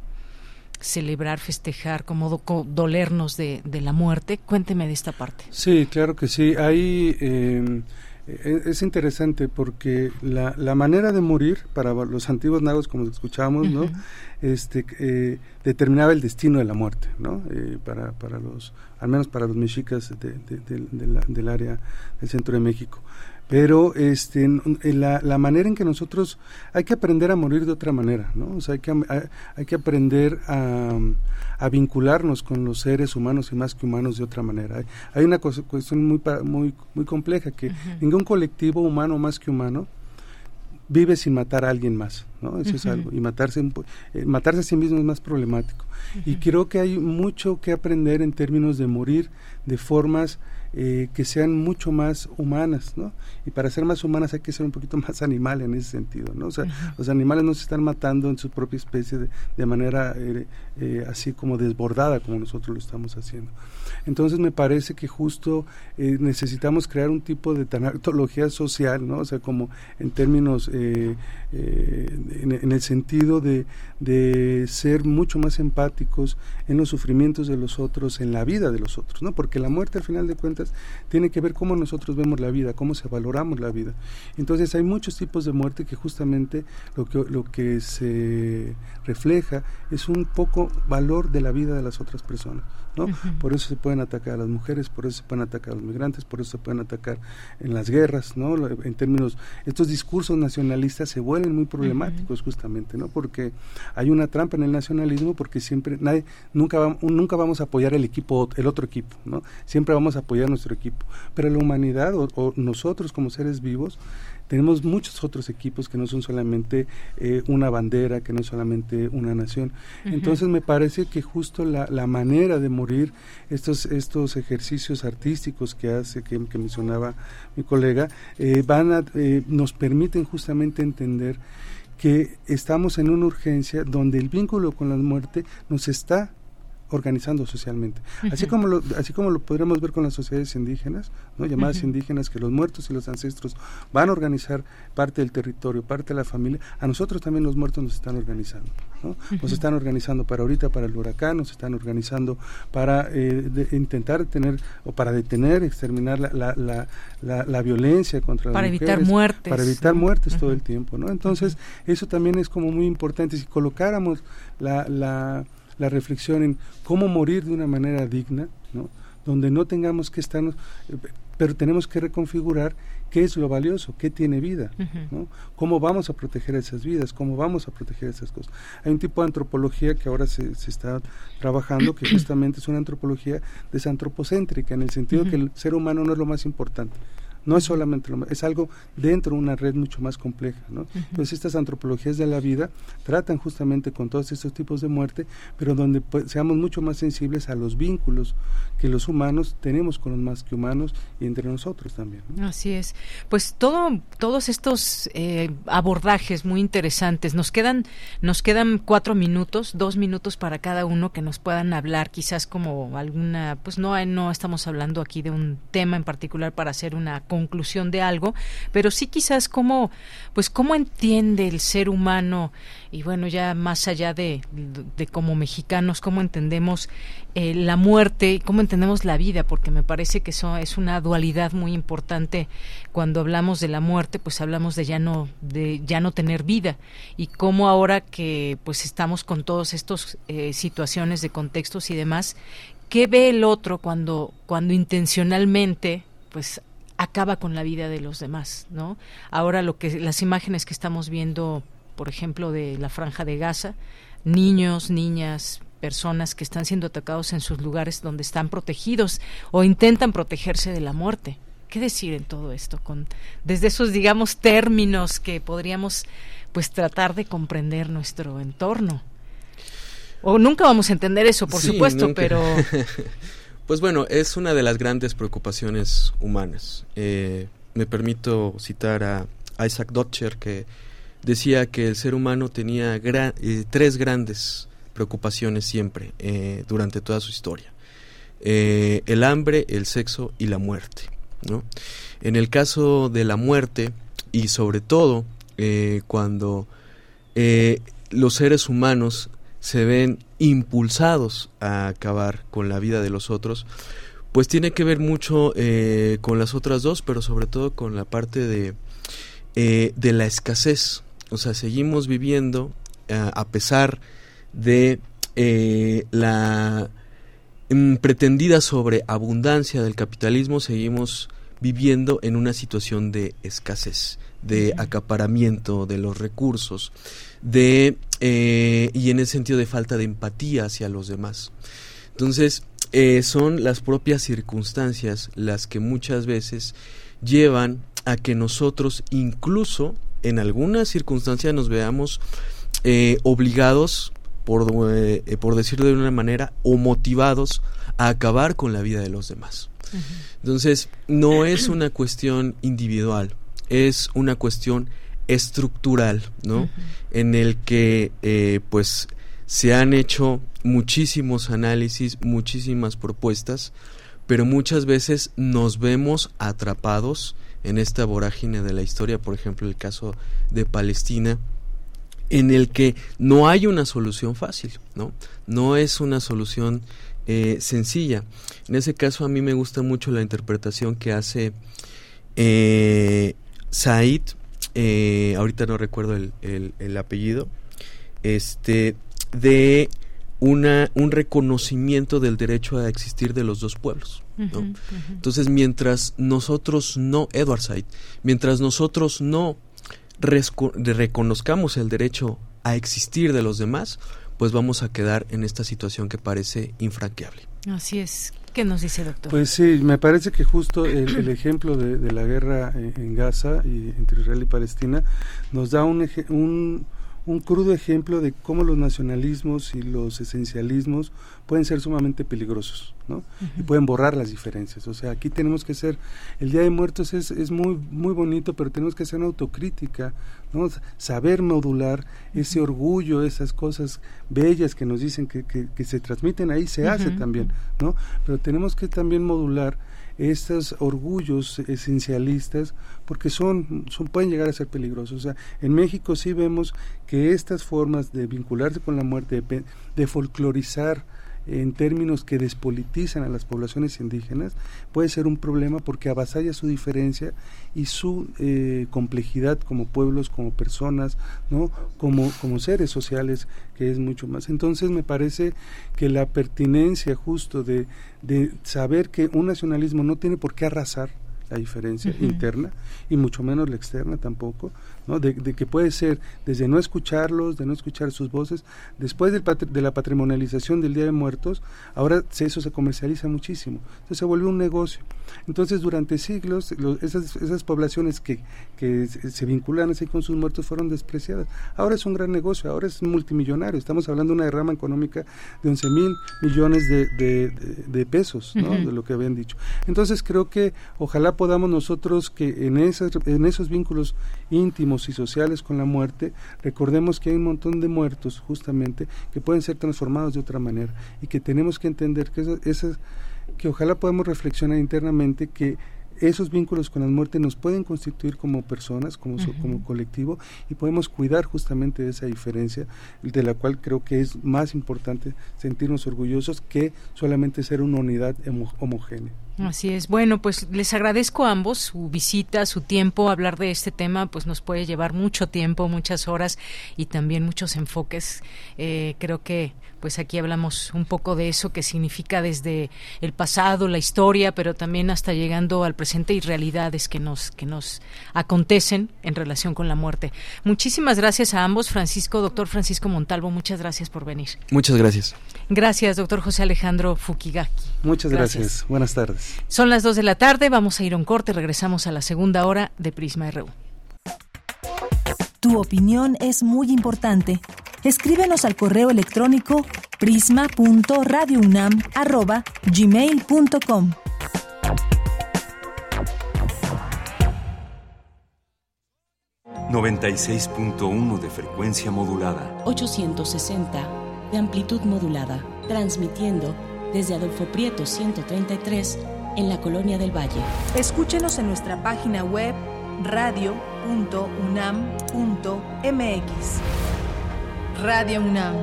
celebrar, festejar, como dolernos de, de, la muerte. Cuénteme de esta parte. Sí, claro que sí. Ahí eh, es interesante porque la, la, manera de morir para los antiguos nagos, como escuchamos, ¿no? este, eh, determinaba el destino de la muerte, ¿no? Eh, para, para los, al menos para los mexicas de, de, del área del centro de México pero este la, la, manera en que nosotros hay que aprender a morir de otra manera no o sea hay que hay que aprender a, a vincularnos con los seres humanos y más que humanos de otra manera hay, hay una cosa, cuestión muy muy muy compleja que uh -huh. ningún colectivo humano más que humano vive sin matar a alguien más, ¿no? Eso uh -huh. es algo. Y matarse, eh, matarse a sí mismo es más problemático. Uh -huh. Y creo que hay mucho que aprender en términos de morir de formas eh, que sean mucho más humanas, ¿no? Y para ser más humanas hay que ser un poquito *laughs* más animal en ese sentido, ¿no? O sea, los animales no se están matando en su propia especie de, de manera eh, eh, así como desbordada como nosotros lo estamos haciendo. Entonces me parece que justo eh, necesitamos crear un tipo de tanatología social, ¿no? O sea, como en términos, eh, eh, en, el sentido de, de, ser mucho más empáticos en los sufrimientos de los otros, en la vida de los otros, ¿no? Porque la muerte al final de cuentas tiene que ver cómo nosotros vemos la vida, cómo se valoramos la vida. Entonces hay muchos tipos de muerte que justamente lo que, lo que se refleja es un poco valor de la vida de las otras personas. ¿No? Uh -huh. Por eso se pueden atacar a las mujeres, por eso se pueden atacar a los migrantes, por eso se pueden atacar en las guerras, ¿no? En términos, estos discursos nacionalistas se vuelven muy problemáticos uh -huh. justamente, ¿no? Porque hay una trampa en el nacionalismo porque siempre nadie, nunca, va, nunca vamos a apoyar el equipo, el otro equipo, ¿no? Siempre vamos a apoyar nuestro equipo. Pero la humanidad o, o nosotros como seres vivos tenemos muchos otros equipos que no son solamente eh, una bandera, que no es solamente una nación. Uh -huh. Entonces me parece que justo la, la, manera de morir, estos, estos ejercicios artísticos que hace, que, que mencionaba mi colega, eh, van a, eh, nos permiten justamente entender que estamos en una urgencia donde el vínculo con la muerte nos está organizando socialmente. Uh -huh. Así como lo, así como lo podríamos ver con las sociedades indígenas, ¿no? llamadas uh -huh. indígenas, que los muertos y los ancestros van a organizar parte del territorio, parte de la familia, a nosotros también los muertos nos están organizando. ¿no? Uh -huh. Nos están organizando para ahorita, para el huracán, nos están organizando para eh, de, intentar tener o para detener, exterminar la, la, la, la, la violencia contra para las evitar mujeres. muertes. Para evitar muertes todo el tiempo. ¿no? Entonces, eso también es como muy importante. Si colocáramos la, la reflexión en cómo morir de una manera digna, ¿no? donde no tengamos que estarnos, pero tenemos que reconfigurar qué es lo valioso, qué tiene vida, uh -huh. ¿no? cómo vamos a proteger esas vidas, cómo vamos a proteger esas cosas. Hay un tipo de antropología que ahora se, se está trabajando que *coughs* justamente es una antropología desantropocéntrica, en el sentido uh -huh. que el ser humano no es lo más importante, no es solamente lo es algo dentro de una red mucho más compleja ¿no? Uh -huh. entonces estas antropologías de la vida tratan justamente con todos estos tipos de muerte pero donde pues, seamos mucho más sensibles a los vínculos que los humanos tenemos con los más que humanos y entre nosotros también ¿no? así es pues todo todos estos eh, abordajes muy interesantes nos quedan nos quedan cuatro minutos dos minutos para cada uno que nos puedan hablar quizás como alguna pues no no estamos hablando aquí de un tema en particular para hacer una conclusión de algo, pero sí quizás cómo, pues cómo entiende el ser humano y bueno, ya más allá de, de, como mexicanos, cómo entendemos eh, la muerte y cómo entendemos la vida, porque me parece que eso es una dualidad muy importante. Cuando hablamos de la muerte, pues hablamos de ya no, de ya no tener vida y cómo ahora que pues estamos con todos estos eh, situaciones de contextos y demás, ¿qué ve el otro cuando, cuando intencionalmente pues acaba con la vida de los demás, ¿no? Ahora lo que las imágenes que estamos viendo por ejemplo, de la franja de Gaza, niños, niñas, personas que están siendo atacados en sus lugares donde están protegidos o intentan protegerse de la muerte. ¿Qué decir en todo esto? Con, desde esos, digamos, términos que podríamos pues tratar de comprender nuestro entorno. O nunca vamos a entender eso, por supuesto, pero... *laughs* pues bueno, es una de las grandes preocupaciones humanas. Eh, me permito citar a Isaac Dotcher, que decía que el ser humano tenía eh, tres grandes preocupaciones siempre eh, durante toda su historia. El hambre, el sexo y la muerte. ¿no? En el caso de la muerte, y sobre todo cuando los seres humanos se ven impulsados a acabar con la vida de los otros, pues tiene que ver mucho con las otras dos, pero sobre todo con la parte de, de la escasez. O sea, seguimos viviendo eh, a pesar de eh, la mm, pretendida sobreabundancia del capitalismo, seguimos viviendo en una situación de escasez, de acaparamiento de los recursos, de eh, y en ese sentido de falta de empatía hacia los demás. Entonces, son las propias circunstancias las que muchas veces llevan a que nosotros incluso en algunas circunstancias nos veamos eh, obligados, por, eh, por decirlo de una manera, o motivados a acabar con la vida de los demás. Entonces, no es una cuestión individual, es una cuestión estructural, ¿no? En el que, eh, pues, se han hecho muchísimos análisis, muchísimas propuestas, pero muchas veces nos vemos atrapados en esta vorágine de la historia, por ejemplo el caso de Palestina, en el que no hay una solución fácil, ¿no? No es una solución eh, sencilla. En ese caso a mí me gusta mucho la interpretación que hace eh, Said, eh, ahorita no recuerdo el, el, apellido, este, de una, un reconocimiento del derecho a existir de los dos pueblos. Entonces, mientras nosotros no, Edward Said, mientras nosotros no reconozcamos el derecho a existir de los demás, pues vamos a quedar en esta situación que parece infranqueable. Así es. ¿Qué nos dice, doctor? Pues sí, me parece que justo el, ejemplo de, la guerra en, Gaza y entre Israel y Palestina nos da un, un un crudo ejemplo de cómo los nacionalismos y los esencialismos pueden ser sumamente peligrosos, ¿no? Y pueden borrar las diferencias. O sea, aquí tenemos que ser, el Día de Muertos es, es muy, muy bonito, pero tenemos que hacer una autocrítica, ¿no? Saber modular ese orgullo, esas cosas bellas que nos dicen que, que, se transmiten ahí, se hace también, ¿no? Pero tenemos que también modular estos orgullos esencialistas porque son, son pueden llegar a ser peligrosos. O sea, en México sí vemos que estas formas de vincularse con la muerte, de, folclorizar en términos que despolitizan a las poblaciones indígenas puede ser un problema porque avasalla su diferencia y su eh, complejidad como pueblos, como personas, ¿no? como, como seres sociales, que es mucho más. Entonces me parece que la pertinencia justo de, de saber que un nacionalismo no tiene por qué arrasar, la diferencia interna y mucho menos la externa tampoco, ¿no? De, que puede ser desde no escucharlos, de no escuchar sus voces, después del de la patrimonialización del Día de Muertos, ahora eso se comercializa muchísimo, entonces se vuelve un negocio. Entonces durante siglos esas, esas poblaciones que, que se vinculan así con sus muertos fueron despreciadas. Ahora es un gran negocio, ahora es multimillonario, estamos hablando de una derrama económica de 11 mil millones de, de, pesos, ¿no? de lo que habían dicho. Entonces creo que ojalá podamos nosotros que en, esas, en esos vínculos íntimos y sociales con la muerte, recordemos que hay un montón de muertos justamente que pueden ser transformados de otra manera y que tenemos que entender que esas, que ojalá podamos reflexionar internamente que esos vínculos con la muerte nos pueden constituir como personas, como, como colectivo, y podemos cuidar justamente de esa diferencia, de la cual creo que es más importante sentirnos orgullosos que solamente ser una unidad homogénea. Así es. Bueno, pues les agradezco a ambos su visita, su tiempo. Hablar de este tema, pues nos puede llevar mucho tiempo, muchas horas y también muchos enfoques. Eh, creo que pues aquí hablamos un poco de eso que significa desde el pasado, la historia, pero también hasta llegando al presente y realidades que nos que nos acontecen en relación con la muerte. Muchísimas gracias a ambos, Francisco, doctor Francisco Montalvo, muchas gracias por venir. Muchas gracias. Gracias, doctor José Alejandro Fukigaki. Muchas gracias. Buenas tardes. Son las dos de la tarde, vamos a ir a un corte, regresamos a la segunda hora de Prisma RU. Tu opinión es muy importante. Escríbenos al correo electrónico prisma.radiounam@gmail.com. ...96.1 de frecuencia modulada... ...860 de amplitud modulada... ...transmitiendo desde Adolfo Prieto 133... ...en la Colonia del Valle. Escúchenos en nuestra página web radio.unam.mx. Radio UNAM,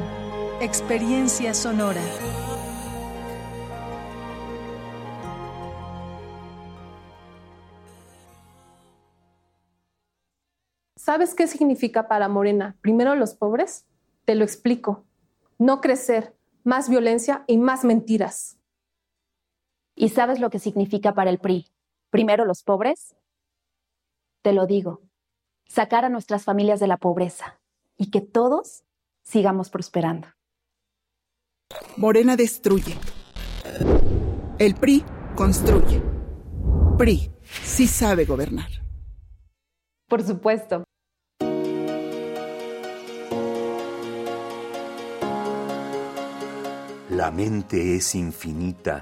experiencia sonora. ¿Sabes qué significa para Morena? Primero los pobres. Te lo explico. No crecer, más violencia y más mentiras. ¿Y sabes lo que significa para el PRI? Primero los pobres, te lo digo, sacar a nuestras familias de la pobreza y que todos sigamos prosperando. Morena destruye. El PRI construye. PRI sí sabe gobernar. Por supuesto. La mente es infinita,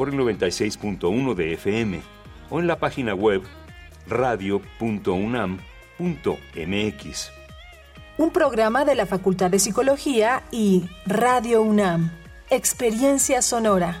por el 96.1 de FM o en la página web radio.unam mx Un programa de la Facultad de Psicología y Radio UNAM. Experiencia sonora.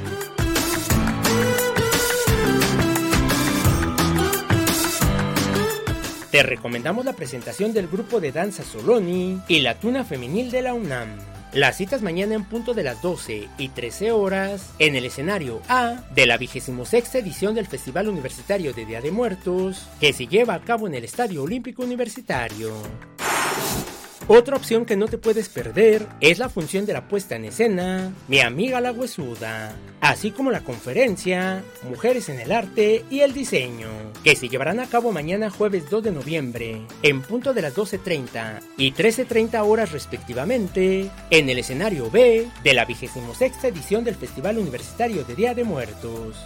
Te recomendamos la presentación del grupo de danza Soloni y la tuna femenil de la UNAM. Las citas mañana en punto de las 12 y 13 horas en el escenario A de la 26 edición del Festival Universitario de Día de Muertos, que se lleva a cabo en el Estadio Olímpico Universitario. Otra opción que no te puedes perder es la función de la puesta en escena Mi amiga la huesuda, así como la conferencia Mujeres en el arte y el diseño, que se llevarán a cabo mañana jueves 2 de noviembre, en punto de las 12.30 y 13.30 horas respectivamente, en el escenario B de la 26 edición del Festival Universitario de Día de Muertos.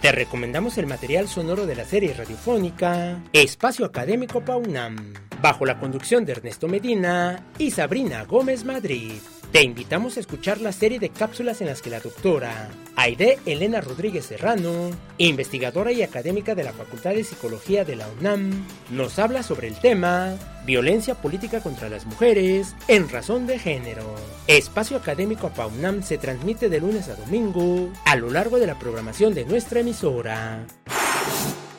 Te recomendamos el material sonoro de la serie radiofónica Espacio Académico Paunam, bajo la conducción de Ernesto Medina y Sabrina Gómez Madrid. Te invitamos a escuchar la serie de cápsulas en las que la doctora Aide Elena Rodríguez Serrano, investigadora y académica de la Facultad de Psicología de la UNAM, nos habla sobre el tema Violencia política contra las mujeres en razón de género. Espacio Académico APAUNAM se transmite de lunes a domingo a lo largo de la programación de nuestra emisora.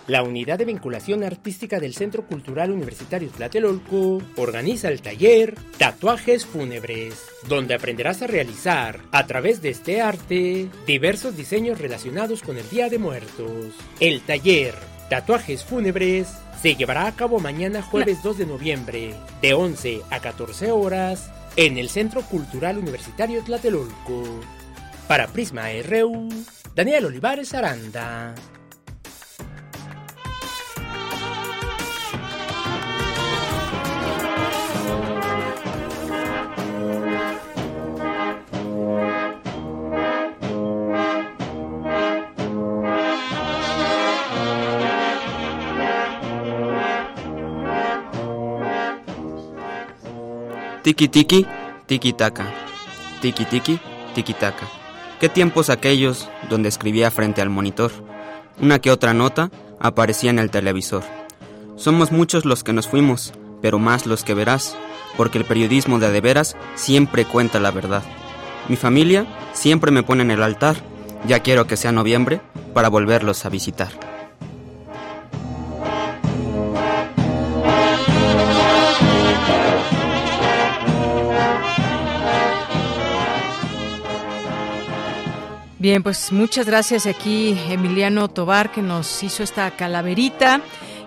La Unidad de Vinculación Artística del Centro Cultural Universitario Tlatelolco organiza el taller Tatuajes Fúnebres, donde aprenderás a realizar, a través de este arte, diversos diseños relacionados con el Día de Muertos. El taller Tatuajes Fúnebres se llevará a cabo mañana jueves 2 de noviembre, de 11 a 14 horas, en el Centro Cultural Universitario Tlatelolco. Para Prisma RU, Daniel Olivares Aranda. Tiki tiki, tiki taka. Tiki tiki, tiki taka. Qué tiempos aquellos donde escribía frente al monitor. Una que otra nota aparecía en el televisor. Somos muchos los que nos fuimos, pero más los que verás, porque el periodismo de adeveras siempre cuenta la verdad. Mi familia siempre me pone en el altar. Ya quiero que sea noviembre para volverlos a visitar. Bien, pues muchas gracias aquí Emiliano Tobar que nos hizo esta calaverita.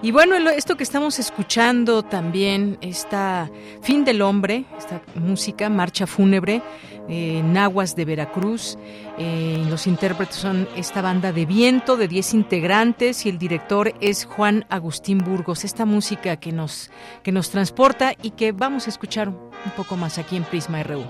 Y bueno, esto que estamos escuchando también, esta Fin del Hombre, esta música, Marcha Fúnebre, eh, Nahuas de Veracruz. Eh, los intérpretes son esta banda de viento de 10 integrantes y el director es Juan Agustín Burgos. Esta música que nos, que nos transporta y que vamos a escuchar un poco más aquí en Prisma RU.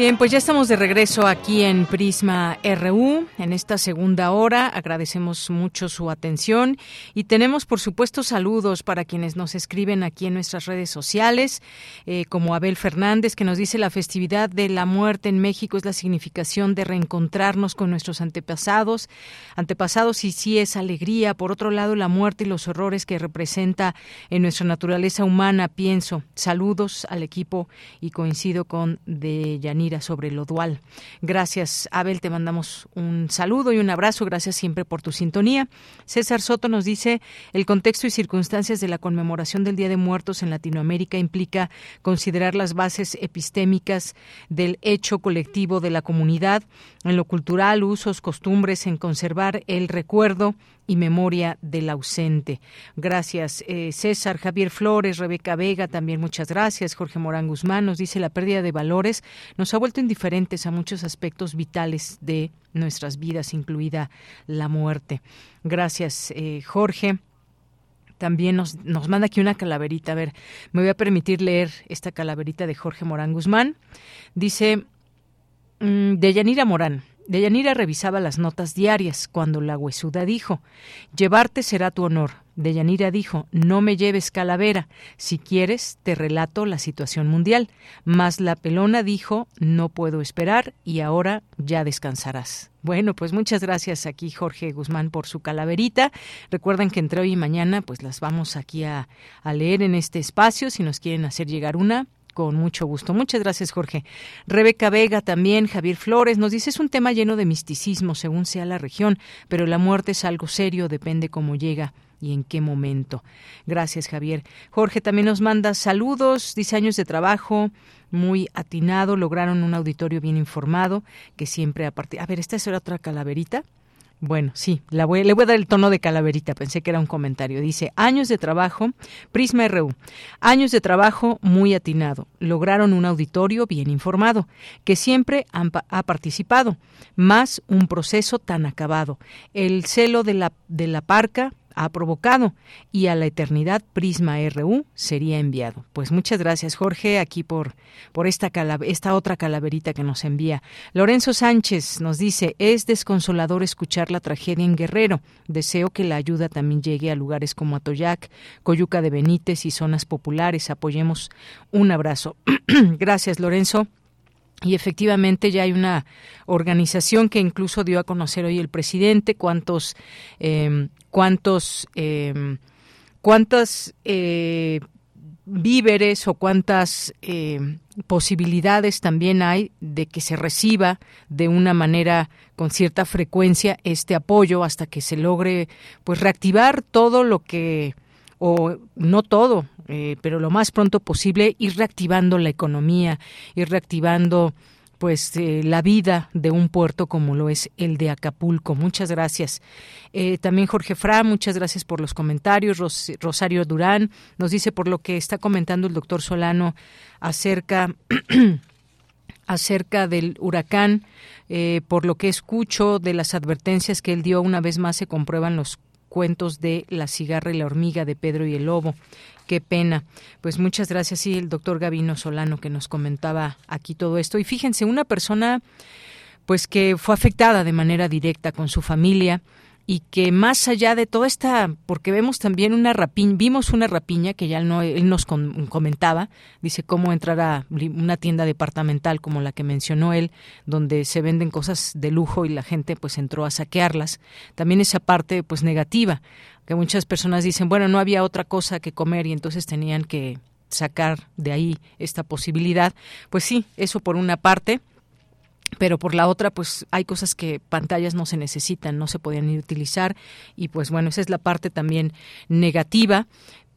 Bien, pues ya estamos de regreso aquí en Prisma RU en esta segunda hora. Agradecemos mucho su atención y tenemos, por supuesto, saludos para quienes nos escriben aquí en nuestras redes sociales, eh, como Abel Fernández, que nos dice la festividad de la muerte en México es la significación de reencontrarnos con nuestros antepasados, antepasados y sí es alegría. Por otro lado, la muerte y los horrores que representa en nuestra naturaleza humana, pienso. Saludos al equipo y coincido con de Yanir sobre lo dual. Gracias, Abel, te mandamos un saludo y un abrazo. Gracias siempre por tu sintonía. César Soto nos dice, el contexto y circunstancias de la conmemoración del Día de Muertos en Latinoamérica implica considerar las bases epistémicas del hecho colectivo de la comunidad, en lo cultural, usos, costumbres, en conservar el recuerdo y memoria del ausente. Gracias, eh, César, Javier Flores, Rebeca Vega, también muchas gracias. Jorge Morán Guzmán nos dice la pérdida de valores nos ha vuelto indiferentes a muchos aspectos vitales de nuestras vidas, incluida la muerte. Gracias, eh, Jorge también nos, nos, manda aquí una calaverita. A ver, me voy a permitir leer esta calaverita de Jorge Morán Guzmán. Dice, mm, de Yanira Morán. Deyanira revisaba las notas diarias cuando la huesuda dijo, Llevarte será tu honor. Deyanira dijo, No me lleves calavera. Si quieres, te relato la situación mundial. Mas la pelona dijo, No puedo esperar y ahora ya descansarás. Bueno, pues muchas gracias aquí Jorge Guzmán por su calaverita. Recuerden que entre hoy y mañana pues las vamos aquí a, a leer en este espacio. Si nos quieren hacer llegar una, con mucho gusto. Muchas gracias, Jorge. Rebeca Vega también, Javier Flores, nos dice es un tema lleno de misticismo según sea la región, pero la muerte es algo serio, depende cómo llega y en qué momento. Gracias, Javier. Jorge también nos manda saludos, dice años de trabajo, muy atinado, lograron un auditorio bien informado, que siempre a partir... A ver, esta es otra calaverita. Bueno, sí, la voy, le voy a dar el tono de calaverita, pensé que era un comentario. Dice, años de trabajo, Prisma RU, años de trabajo muy atinado, lograron un auditorio bien informado, que siempre ha participado, más un proceso tan acabado. El celo de la, de la parca ha provocado y a la eternidad Prisma RU sería enviado. Pues muchas gracias Jorge aquí por, por esta, esta otra calaverita que nos envía. Lorenzo Sánchez nos dice, es desconsolador escuchar la tragedia en Guerrero. Deseo que la ayuda también llegue a lugares como Atoyac, Coyuca de Benítez y zonas populares. Apoyemos un abrazo. *clears throat* gracias Lorenzo. Y efectivamente ya hay una organización que incluso dio a conocer hoy el presidente cuántos, eh, cuántos, eh, cuántas eh, víveres o cuántas eh, posibilidades también hay de que se reciba de una manera con cierta frecuencia este apoyo hasta que se logre pues reactivar todo lo que o no todo, eh, pero lo más pronto posible ir reactivando la economía, ir reactivando pues eh, la vida de un puerto como lo es el de Acapulco. Muchas gracias. Eh, también Jorge Fra, muchas gracias por los comentarios. Rosario Durán nos dice por lo que está comentando el doctor Solano acerca *clears throat* acerca del huracán, por lo que escucho de las advertencias que él dio, una vez más se comprueban los cuentos de La cigarra y la hormiga de Pedro y el Lobo. Qué pena. Pues muchas gracias, sí, el doctor Gavino Solano que nos comentaba aquí todo esto. Y fíjense, una persona pues que fue afectada de manera directa con su familia, y que más allá de toda esta, porque vemos también una rapiña, vimos una rapiña que ya no, él nos comentaba, dice cómo entrar a una tienda departamental como la que mencionó él, donde se venden cosas de lujo y la gente pues entró a saquearlas. También esa parte pues negativa, que muchas personas dicen, bueno, no había otra cosa que comer y entonces tenían que sacar de ahí esta posibilidad. Pues sí, eso por una parte pero por la otra pues hay cosas que pantallas no se necesitan, no se podían utilizar y pues bueno, esa es la parte también negativa,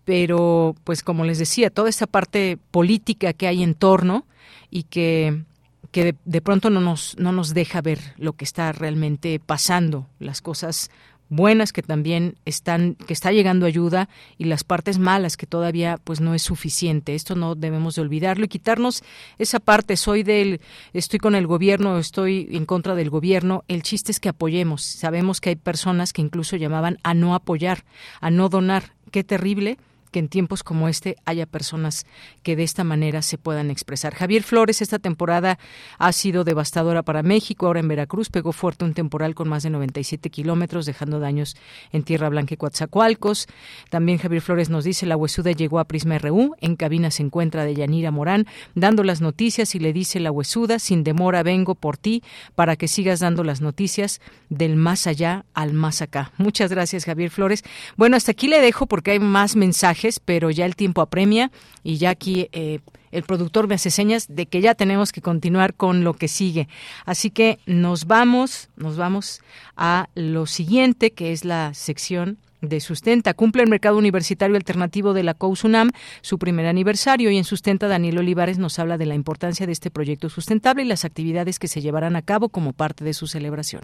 pero pues como les decía, toda esa parte política que hay en torno y que que de, de, pronto no nos, no nos deja ver lo que está realmente pasando, las cosas buenas que también están que está llegando ayuda y las partes malas que todavía pues no es suficiente. Esto no debemos de olvidarlo y quitarnos esa parte. Soy del estoy con el gobierno estoy en contra del gobierno. El chiste es que apoyemos. Sabemos que hay personas que incluso llamaban a no apoyar a no donar. Qué terrible que en tiempos como este haya personas que de esta manera se puedan expresar. Javier Flores, esta temporada ha sido devastadora para México. Ahora en Veracruz pegó fuerte un temporal con más de 97 kilómetros, dejando daños en Tierra Blanca y Coatzacoalcos. También Javier Flores nos dice, la huesuda llegó a Prisma RU. En cabina se encuentra de Yanira Morán, dando las noticias y le dice la huesuda, sin demora vengo por ti para que sigas dando las noticias del más allá al más acá. Muchas gracias, Javier Flores. Bueno, hasta aquí le dejo porque hay más mensajes pero ya el tiempo apremia y ya aquí eh, el productor me hace señas de que ya tenemos que continuar con lo que sigue. Así que nos vamos, nos vamos a lo siguiente, que es la sección de Sustenta. Cumple el mercado universitario alternativo de la COUSUNAM su primer aniversario y en Sustenta Daniel Olivares nos habla de la importancia de este proyecto sustentable y las actividades que se llevarán a cabo como parte de su celebración.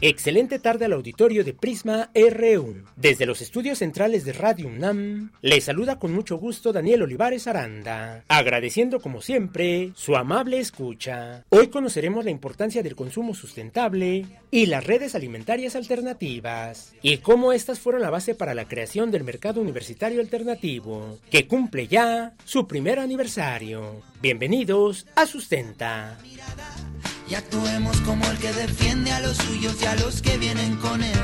Excelente tarde al auditorio de Prisma RU. Desde los estudios centrales de Radio UNAM, le saluda con mucho gusto Daniel Olivares Aranda, agradeciendo como siempre su amable escucha. Hoy conoceremos la importancia del consumo sustentable y las redes alimentarias alternativas, y cómo estas fueron la base para la creación del mercado universitario alternativo, que cumple ya su primer aniversario. Bienvenidos a Sustenta y actuemos como el que defiende a los suyos y a los que vienen con él.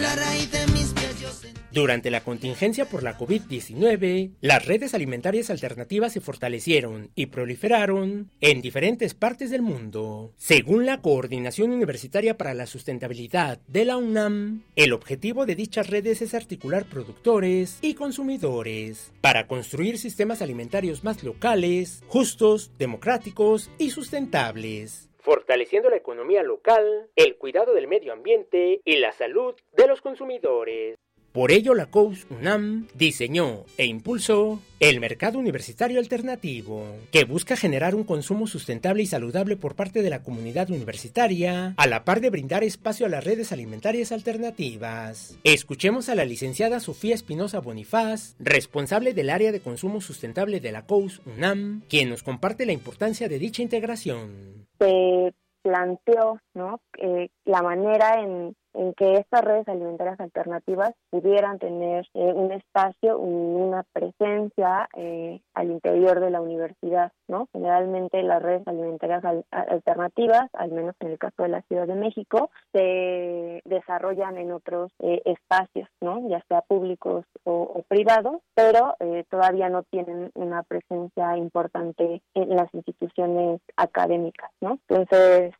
La raíz de mis pies Durante la contingencia por la COVID-19, las redes alimentarias alternativas se fortalecieron y proliferaron en diferentes partes del mundo. Según la Coordinación Universitaria para la Sustentabilidad de la UNAM, el objetivo de dichas redes es articular productores y consumidores para construir sistemas alimentarios más locales, justos, democráticos y sustentables fortaleciendo la economía local, el cuidado del medio ambiente y la salud de los consumidores. Por ello, la COUS UNAM diseñó e impulsó el mercado universitario alternativo, que busca generar un consumo sustentable y saludable por parte de la comunidad universitaria, a la par de brindar espacio a las redes alimentarias alternativas. Escuchemos a la licenciada Sofía Espinosa Bonifaz, responsable del área de consumo sustentable de la COUS UNAM, quien nos comparte la importancia de dicha integración. Se planteó ¿no? Eh, la manera en en que estas redes alimentarias alternativas pudieran tener eh, un espacio, una presencia eh, al interior de la universidad, ¿no? Generalmente las redes alimentarias alternativas, al menos en el caso de la Ciudad de México, se desarrollan en otros eh, espacios, ¿no? Ya sea públicos o, privados, pero todavía no tienen una presencia importante en las instituciones académicas, ¿no? Entonces,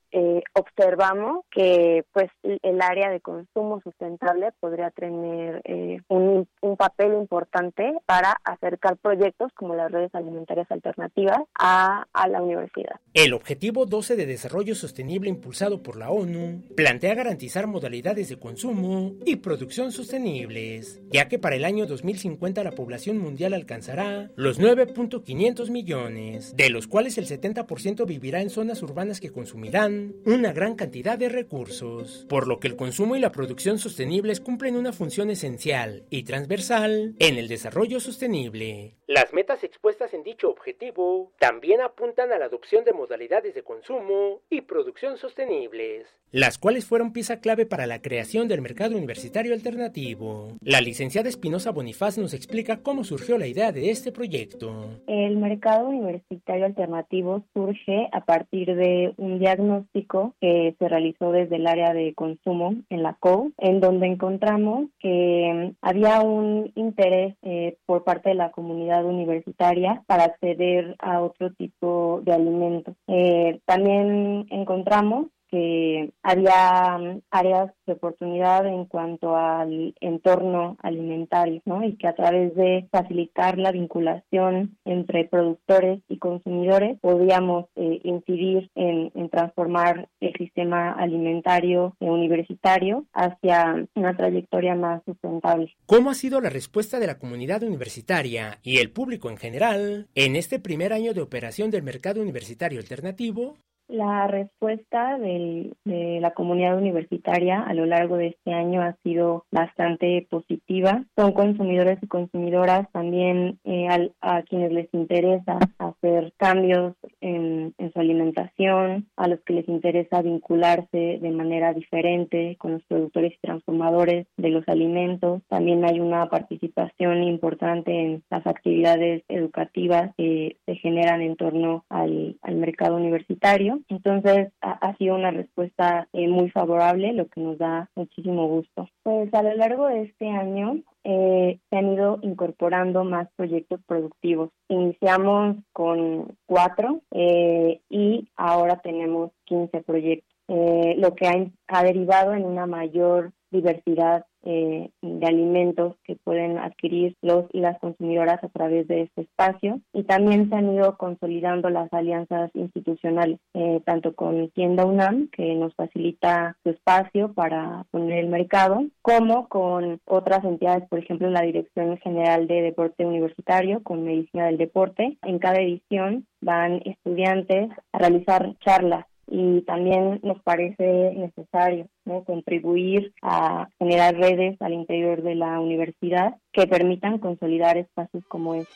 observamos que pues el área de consumo sustentable podría tener eh, un, papel importante para acercar proyectos como las redes alimentarias alternativas a, a la universidad. El objetivo 12 de desarrollo sostenible impulsado por la ONU plantea garantizar modalidades de consumo y producción sostenibles, ya que para el año 2050 la población mundial alcanzará los 9.500 millones, de los cuales el 70% vivirá en zonas urbanas que consumirán una gran cantidad de recursos, por lo que el consumo consumo y la producción sostenibles cumplen una función esencial y transversal en el desarrollo sostenible. Las metas expuestas en dicho objetivo también apuntan a la adopción de modalidades de consumo y producción sostenibles, las cuales fueron pieza clave para la creación del mercado universitario alternativo. La licenciada Espinosa Bonifaz nos explica cómo surgió la idea de este proyecto. El mercado universitario alternativo surge a partir de un diagnóstico que se realizó desde el área de consumo en la COU, en donde encontramos que mm, había un interés eh, por parte de la comunidad universitaria para acceder a otro tipo de alimentos. Eh, también encontramos que había mm, áreas de oportunidad en cuanto al entorno alimentario, ¿no? Y que a través de facilitar la vinculación entre productores y consumidores podíamos eh, incidir en, transformar el sistema alimentario universitario hacia una trayectoria más sustentable. ¿Cómo ha sido la respuesta de la comunidad universitaria y el público en general en este primer año de operación del mercado universitario alternativo? La respuesta de la comunidad universitaria a lo largo de este año ha sido bastante positiva. Son consumidores y consumidoras también eh, a quienes les interesa hacer cambios en, su alimentación, a los que les interesa vincularse de manera diferente con los productores y transformadores de los alimentos. También hay una participación importante en las actividades educativas que se generan en torno al mercado universitario. Entonces ha, sido una respuesta eh, muy favorable, lo que nos da muchísimo gusto. Pues a lo largo de este año eh, se han ido incorporando más proyectos productivos. Iniciamos con cuatro eh, y ahora tenemos 15 proyectos, lo que ha, ha derivado en una mayor diversidad eh, de alimentos que pueden adquirir los y las consumidoras a través de este espacio. Y también se han ido consolidando las alianzas institucionales eh, tanto con Tienda UNAM que nos facilita su espacio para poner el mercado como con otras entidades por ejemplo la Dirección General de Deporte Universitario con Medicina del Deporte. En cada edición van estudiantes a realizar charlas y también nos parece necesario ¿no? contribuir a generar redes al interior de la universidad que permitan consolidar espacios como este.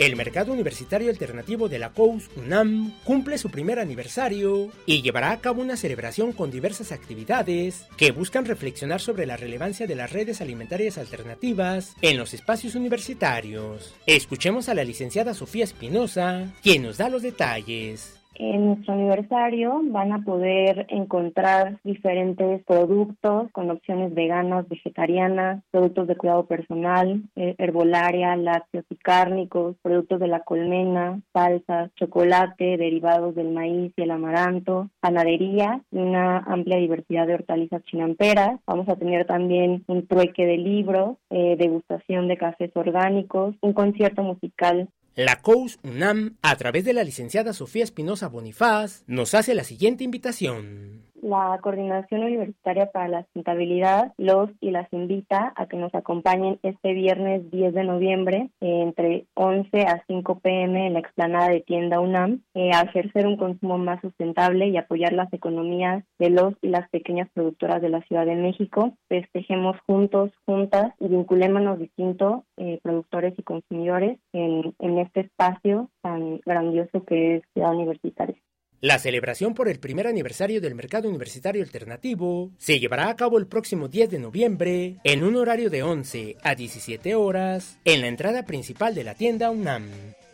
El mercado universitario alternativo de la COUS UNAM cumple su primer aniversario y llevará a cabo una celebración con diversas actividades que buscan reflexionar sobre la relevancia de las redes alimentarias alternativas en los espacios universitarios. Escuchemos a la licenciada Sofía Espinosa, quien nos da los detalles. En nuestro aniversario van a poder encontrar diferentes productos con opciones veganas, vegetarianas, productos de cuidado personal, eh, herbolaria, lácteos y cárnicos, productos de la colmena, salsas, chocolate, derivados del maíz y el amaranto, panadería y una amplia diversidad de hortalizas chinamperas. Vamos a tener también un trueque de libros, eh, degustación de cafés orgánicos, un concierto musical La COUS UNAM, a través de la licenciada Sofía Espinosa Bonifaz, nos hace la siguiente invitación la Coordinación Universitaria para la Sustentabilidad los y las invita a que nos acompañen este viernes 10 de noviembre eh, entre 11 a 5 pm en la explanada de tienda UNAM eh, a ejercer un consumo más sustentable y apoyar las economías de los y las pequeñas productoras de la Ciudad de México. Festejemos juntos, juntas y vinculémonos distintos eh, productores y consumidores en, en este espacio tan grandioso que es Ciudad Universitaria. La celebración por el primer aniversario del mercado universitario alternativo se llevará a cabo el próximo 10 de noviembre en un horario de 11 a 17 horas en la entrada principal de la tienda UNAM.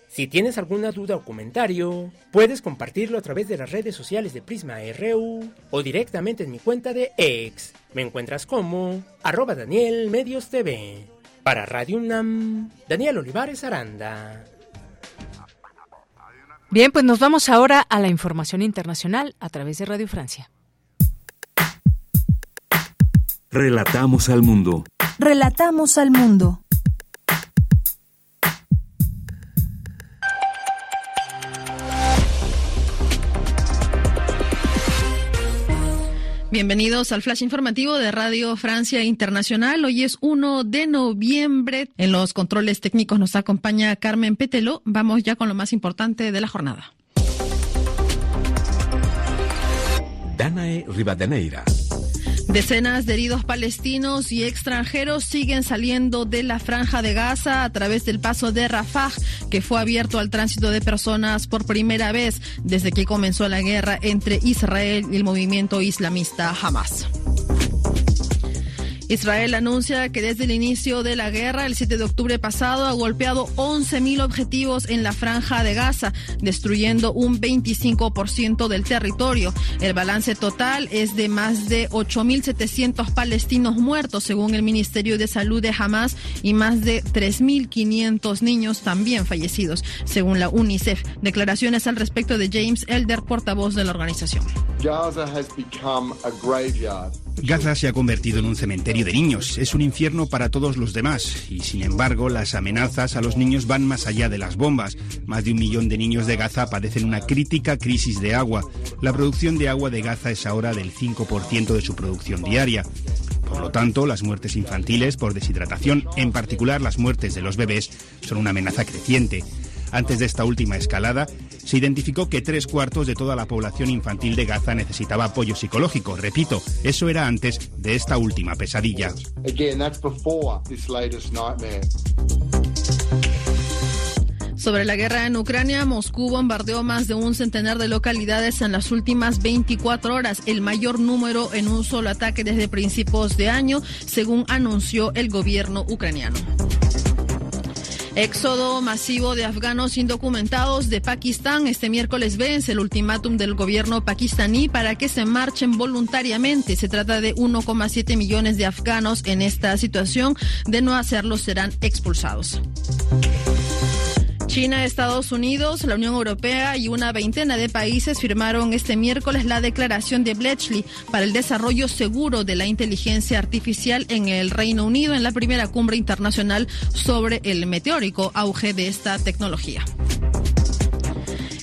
Si tienes alguna duda o comentario, puedes compartirlo a través de las redes sociales de Prisma RU o directamente en mi cuenta de ex. Me encuentras como arroba Daniel Medios TV. Para Radio UNAM, Daniel Olivares Aranda. Bien, pues nos vamos ahora a la información internacional a través de Radio Francia. Relatamos al mundo. Relatamos al mundo. Bienvenidos al flash informativo de Radio Francia Internacional. Hoy es 1 de noviembre. En los controles técnicos nos acompaña Carmen Petelo. Vamos ya con lo más importante de la jornada. Danae Rivadeneira. Decenas de heridos palestinos y extranjeros siguen saliendo de la franja de Gaza a través del paso de Rafah, que fue abierto al tránsito de personas por primera vez desde que comenzó la guerra entre Israel y el movimiento islamista Hamas. Israel anuncia que desde el inicio de la guerra, el 7 de octubre pasado, ha golpeado 11.000 objetivos en la franja de Gaza, destruyendo un 25% del territorio. El balance total es de más de 8.700 palestinos muertos, según el Ministerio de Salud de Hamas, y más de 3.500 niños también fallecidos, según la UNICEF. Declaraciones al respecto de James Elder, portavoz de la organización. Gaza se ha convertido en un cementerio de niños. Es un infierno para todos los demás. Y sin embargo, las amenazas a los niños van más allá de las bombas. Más de un millón de niños de Gaza padecen una crítica crisis de agua. La producción de agua de Gaza es ahora del 5% de su producción diaria. Por lo tanto, las muertes infantiles por deshidratación, en particular las muertes de los bebés, son una amenaza creciente. Antes de esta última escalada, se identificó que tres cuartos de toda la población infantil de Gaza necesitaba apoyo psicológico. Repito, eso era antes de esta última pesadilla. Sobre la guerra en Ucrania, Moscú bombardeó más de un centenar de localidades en las últimas 24 horas, el mayor número en un solo ataque desde principios de año, según anunció el gobierno ucraniano. Éxodo masivo de afganos indocumentados de Pakistán. Este miércoles vence el ultimátum del gobierno pakistaní para que se marchen voluntariamente. Se trata de 1,7 millones de afganos en esta situación. De no hacerlo serán expulsados. China, Estados Unidos, la Unión Europea y una veintena de países firmaron este miércoles la declaración de Bletchley para el desarrollo seguro de la inteligencia artificial en el Reino Unido en la primera cumbre internacional sobre el meteórico auge de esta tecnología.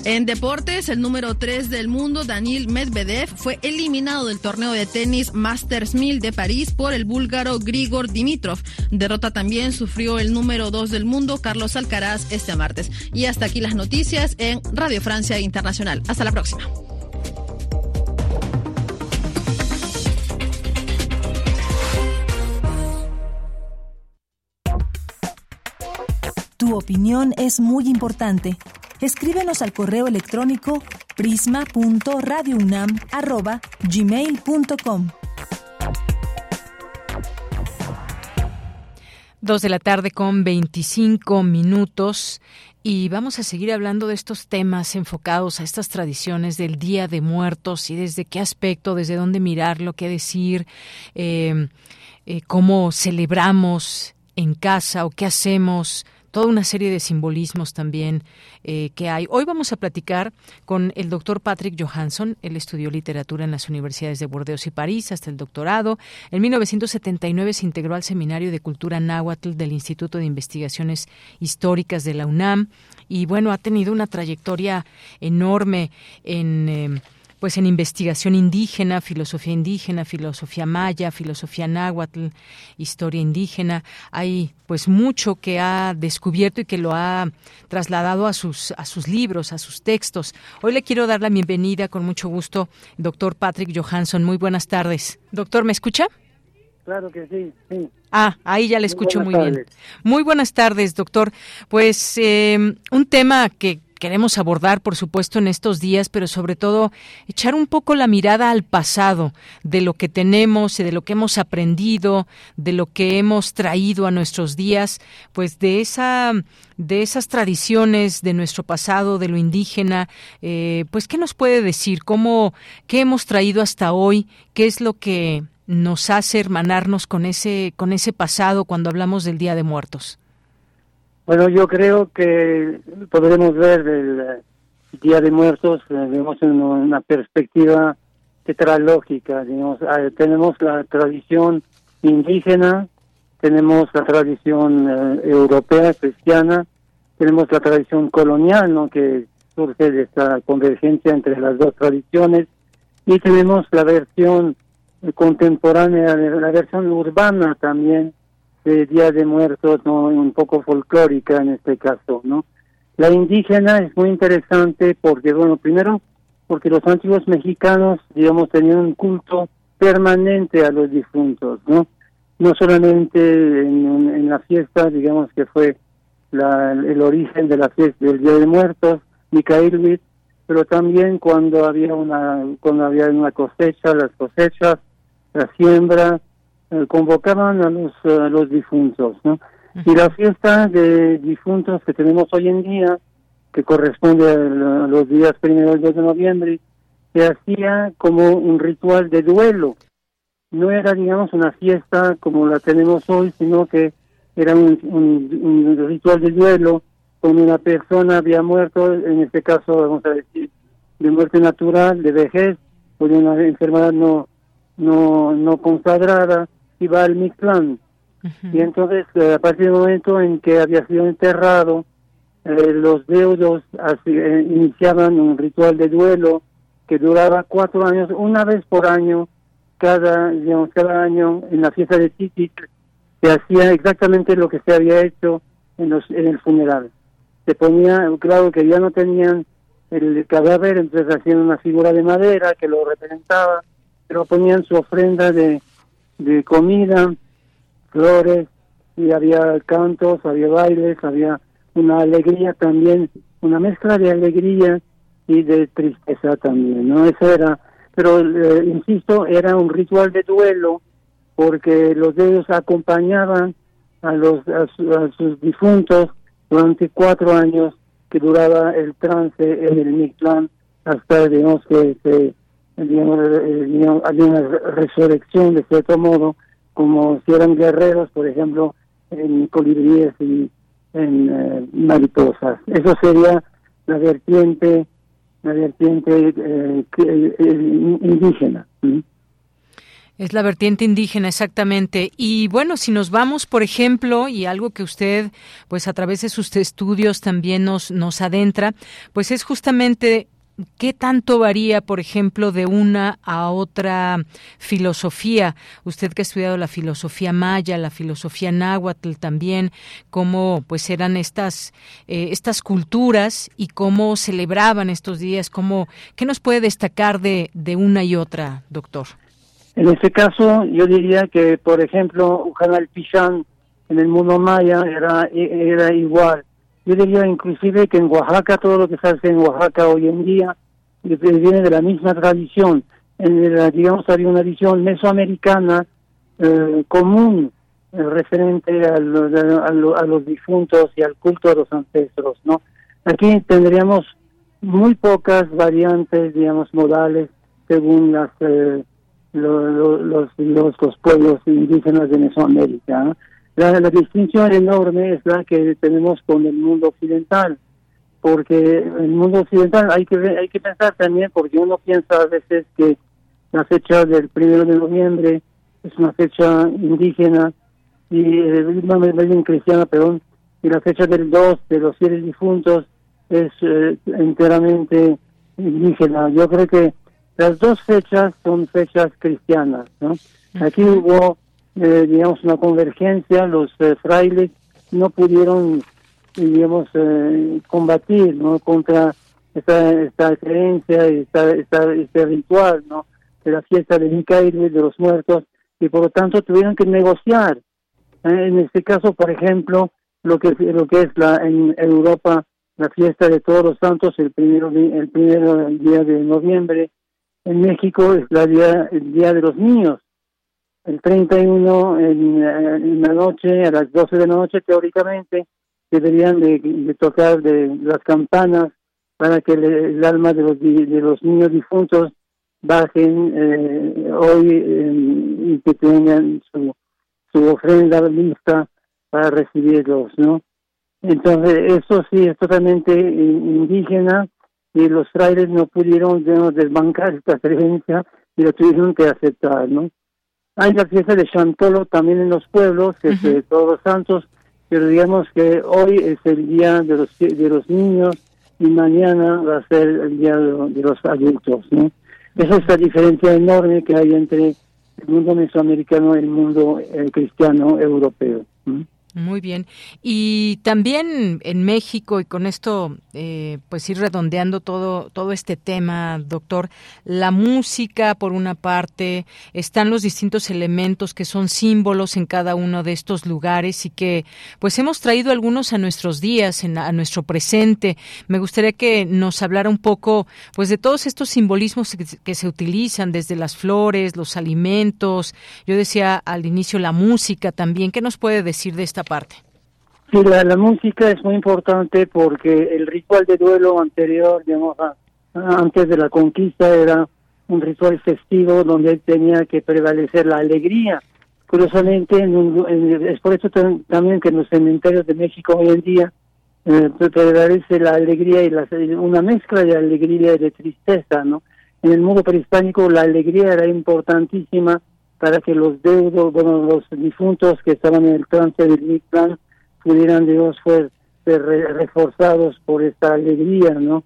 En deportes, el número 3 del mundo, Daniil Medvedev, fue eliminado del torneo de tenis Masters 1000 de París por el búlgaro Grigor Dimitrov. Derrota también sufrió el número 2 del mundo, Carlos Alcaraz, este martes. Y hasta aquí las noticias en Radio Francia Internacional. Hasta la próxima. Tu opinión es muy importante escríbenos al correo electrónico prisma.radiounam@gmail.com. Dos de la tarde con 25 minutos y vamos a seguir hablando de estos temas enfocados a estas tradiciones del Día de Muertos y desde qué aspecto, desde dónde mirarlo, qué decir, eh, eh, cómo celebramos en casa o qué hacemos toda una serie de simbolismos también eh, que hay. Hoy vamos a platicar con el doctor Patrick Johansson. Él estudió literatura en las universidades de Burdeos y París hasta el doctorado. En 1979 se integró al Seminario de Cultura Náhuatl del Instituto de Investigaciones Históricas de la UNAM y bueno, ha tenido una trayectoria enorme en... Eh, pues en investigación indígena, filosofía indígena, filosofía maya, filosofía náhuatl, historia indígena. Hay pues mucho que ha descubierto y que lo ha trasladado a sus a sus libros, a sus textos. Hoy le quiero dar la bienvenida con mucho gusto, doctor Patrick Johansson. Muy buenas tardes. Doctor, ¿me escucha? Claro que sí, sí. Ah, ahí ya le escucho muy, bien. Muy buenas tardes, doctor. Pues eh, un tema que queremos abordar, por supuesto, en estos días, pero sobre todo echar un poco la mirada al pasado, de lo que tenemos y de lo que hemos aprendido, de lo que hemos traído a nuestros días, pues de esa de esas tradiciones de nuestro pasado, de lo indígena, eh, pues qué nos puede decir, cómo, qué hemos traído hasta hoy, qué es lo que nos hace hermanarnos con ese con ese pasado cuando hablamos del Día de Muertos. Bueno, yo creo que podremos ver el eh, Día de Muertos, digamos, en una perspectiva tetralógica. Digamos, ah, tenemos la tradición indígena, tenemos la tradición eh, europea, cristiana, tenemos la tradición colonial, ¿no? que surge de esta convergencia entre las dos tradiciones, y tenemos la versión contemporánea, la versión urbana también, de Día de Muertos, ¿no? un poco folclórica en este caso, ¿no? La indígena es muy interesante porque, bueno, primero, porque los antiguos mexicanos, digamos, tenían un culto permanente a los difuntos, ¿no? No solamente en, la fiesta, digamos, que fue la, el origen de la fiesta del Día de Muertos, Micaelwit, pero también cuando había una cuando había una cosecha, las cosechas, la siembra, eh, convocaban a los, a los difuntos, ¿no? Y la fiesta de difuntos que tenemos hoy en día, que corresponde a los días primero y 2 de noviembre, se hacía como un ritual de duelo. No era, digamos, una fiesta como la tenemos hoy, sino que era un, un, ritual de duelo con una persona había muerto, en este caso, vamos a decir, de muerte natural, de vejez, o de una enfermedad no, no, no consagrada, iba al Mictlán. Y entonces, eh, a partir del momento en que había sido enterrado, eh, los deudos eh, iniciaban un ritual de duelo que duraba cuatro años, una vez por año, cada, digamos, cada año en la fiesta de Titit, se hacía exactamente lo que se había hecho en, los, en el funeral. Se ponía, claro que ya no tenían el cadáver, entonces hacían una figura de madera que lo representaba, pero ponían su ofrenda de, de comida, flores, y había cantos, había bailes, había una alegría también, una mezcla de alegría y de tristeza también, ¿no? Eso era, pero eh, insisto, era un ritual de duelo porque los dedos acompañaban a los a, sus difuntos durante cuatro años que duraba el trance en el Mictlán hasta digamos que se eh, había una resurrección de cierto modo, como si eran guerreros, por ejemplo, en colibríes y en eh, mariposas. Eso sería la vertiente, la vertiente eh, indígena. Es la vertiente indígena, exactamente. Y bueno, si nos vamos, por ejemplo, y algo que usted, pues a través de sus estudios también nos, nos adentra, pues es justamente ¿Qué tanto varía, por ejemplo, de una a otra filosofía? Usted que ha estudiado la filosofía maya, la filosofía náhuatl también, cómo pues eran estas eh, estas culturas y cómo celebraban estos días, cómo qué nos puede destacar de, de una y otra, doctor. En este caso, yo diría que, por ejemplo, Canal Pichán en el mundo maya era era igual yo diría inclusive que en Oaxaca, todo lo que se hace en Oaxaca hoy en día viene de la misma tradición. En la, digamos, había una visión mesoamericana eh, común eh, referente a, a, los difuntos y al culto a los ancestros, ¿no? Aquí tendríamos muy pocas variantes, digamos, modales según las eh, los, los, los, pueblos indígenas de Mesoamérica. La, la distinción enorme es la que tenemos con el mundo occidental, porque el mundo occidental hay que hay que pensar también, porque uno piensa a veces que la fecha del primero de noviembre es una fecha indígena y eh, cristiana, perdón, y la fecha del 2 de los fieles difuntos es eh, enteramente indígena. Yo creo que las dos fechas son fechas cristianas, ¿no? Aquí hubo, eh, digamos, una convergencia, los eh, frailes no pudieron, digamos, eh, combatir, ¿no? Contra esta, esta creencia, esta, esta, este ritual, ¿no? De la fiesta de Micael, de los muertos, y por lo tanto tuvieron que negociar. Eh, En este caso, por ejemplo, lo que lo que es la en Europa la fiesta de todos los santos el primero el primero día de noviembre en México es la día el día de los niños el 31 en, eh, en la noche a las 12 de la noche teóricamente deberían de, tocar de las campanas para que el alma de los de los niños difuntos bajen eh, hoy y que tengan su su ofrenda lista para recibirlos, ¿no? Entonces, eso sí es totalmente in- indígena y los frailes no pudieron digamos, desbancar esta creencia y lo tuvieron que aceptar, ¿no? Hay la fiesta de Chantolo también en los pueblos, que es de todos los santos, pero digamos que hoy es el día de los de los niños y mañana va a ser el día de, de los adultos, ¿no? Esa es la diferencia enorme que hay entre el mundo mesoamericano y el mundo eh, cristiano europeo. ¿no? Muy bien. Y también en México, y con esto, eh, pues ir redondeando todo, todo este tema, doctor, la música, por una parte, están los distintos elementos que son símbolos en cada uno de estos lugares y que, pues hemos traído algunos a nuestros días, en, a nuestro presente. Me gustaría que nos hablara un poco, pues, de todos estos simbolismos que, que se utilizan, desde las flores, los alimentos. Yo decía al inicio la música también. ¿Qué nos puede decir de esta parte? Sí, la, música es muy importante porque el ritual de duelo anterior, digamos, antes de la conquista, era un ritual festivo donde tenía que prevalecer la alegría. Curiosamente, en un- es por eso tam- también que en los cementerios de México hoy en día eh, prevalece la alegría y la, una mezcla de alegría y de tristeza, ¿no? En el mundo prehispánico la alegría era importantísima para que los deudos, bueno, los difuntos que estaban en el trance del Mictlán pudieran, digamos, ser, re- reforzados por esta alegría, ¿no?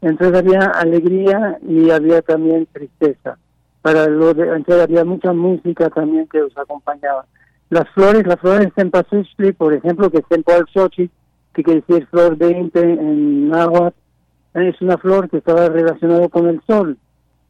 Entonces había alegría y había también tristeza. Para lo entonces había mucha música también que los acompañaba. Las flores, las flores de cempasúchil, por ejemplo, que es Cempasúchil, que quiere decir flor 20 en náhuatl, es una flor que estaba relacionada con el sol.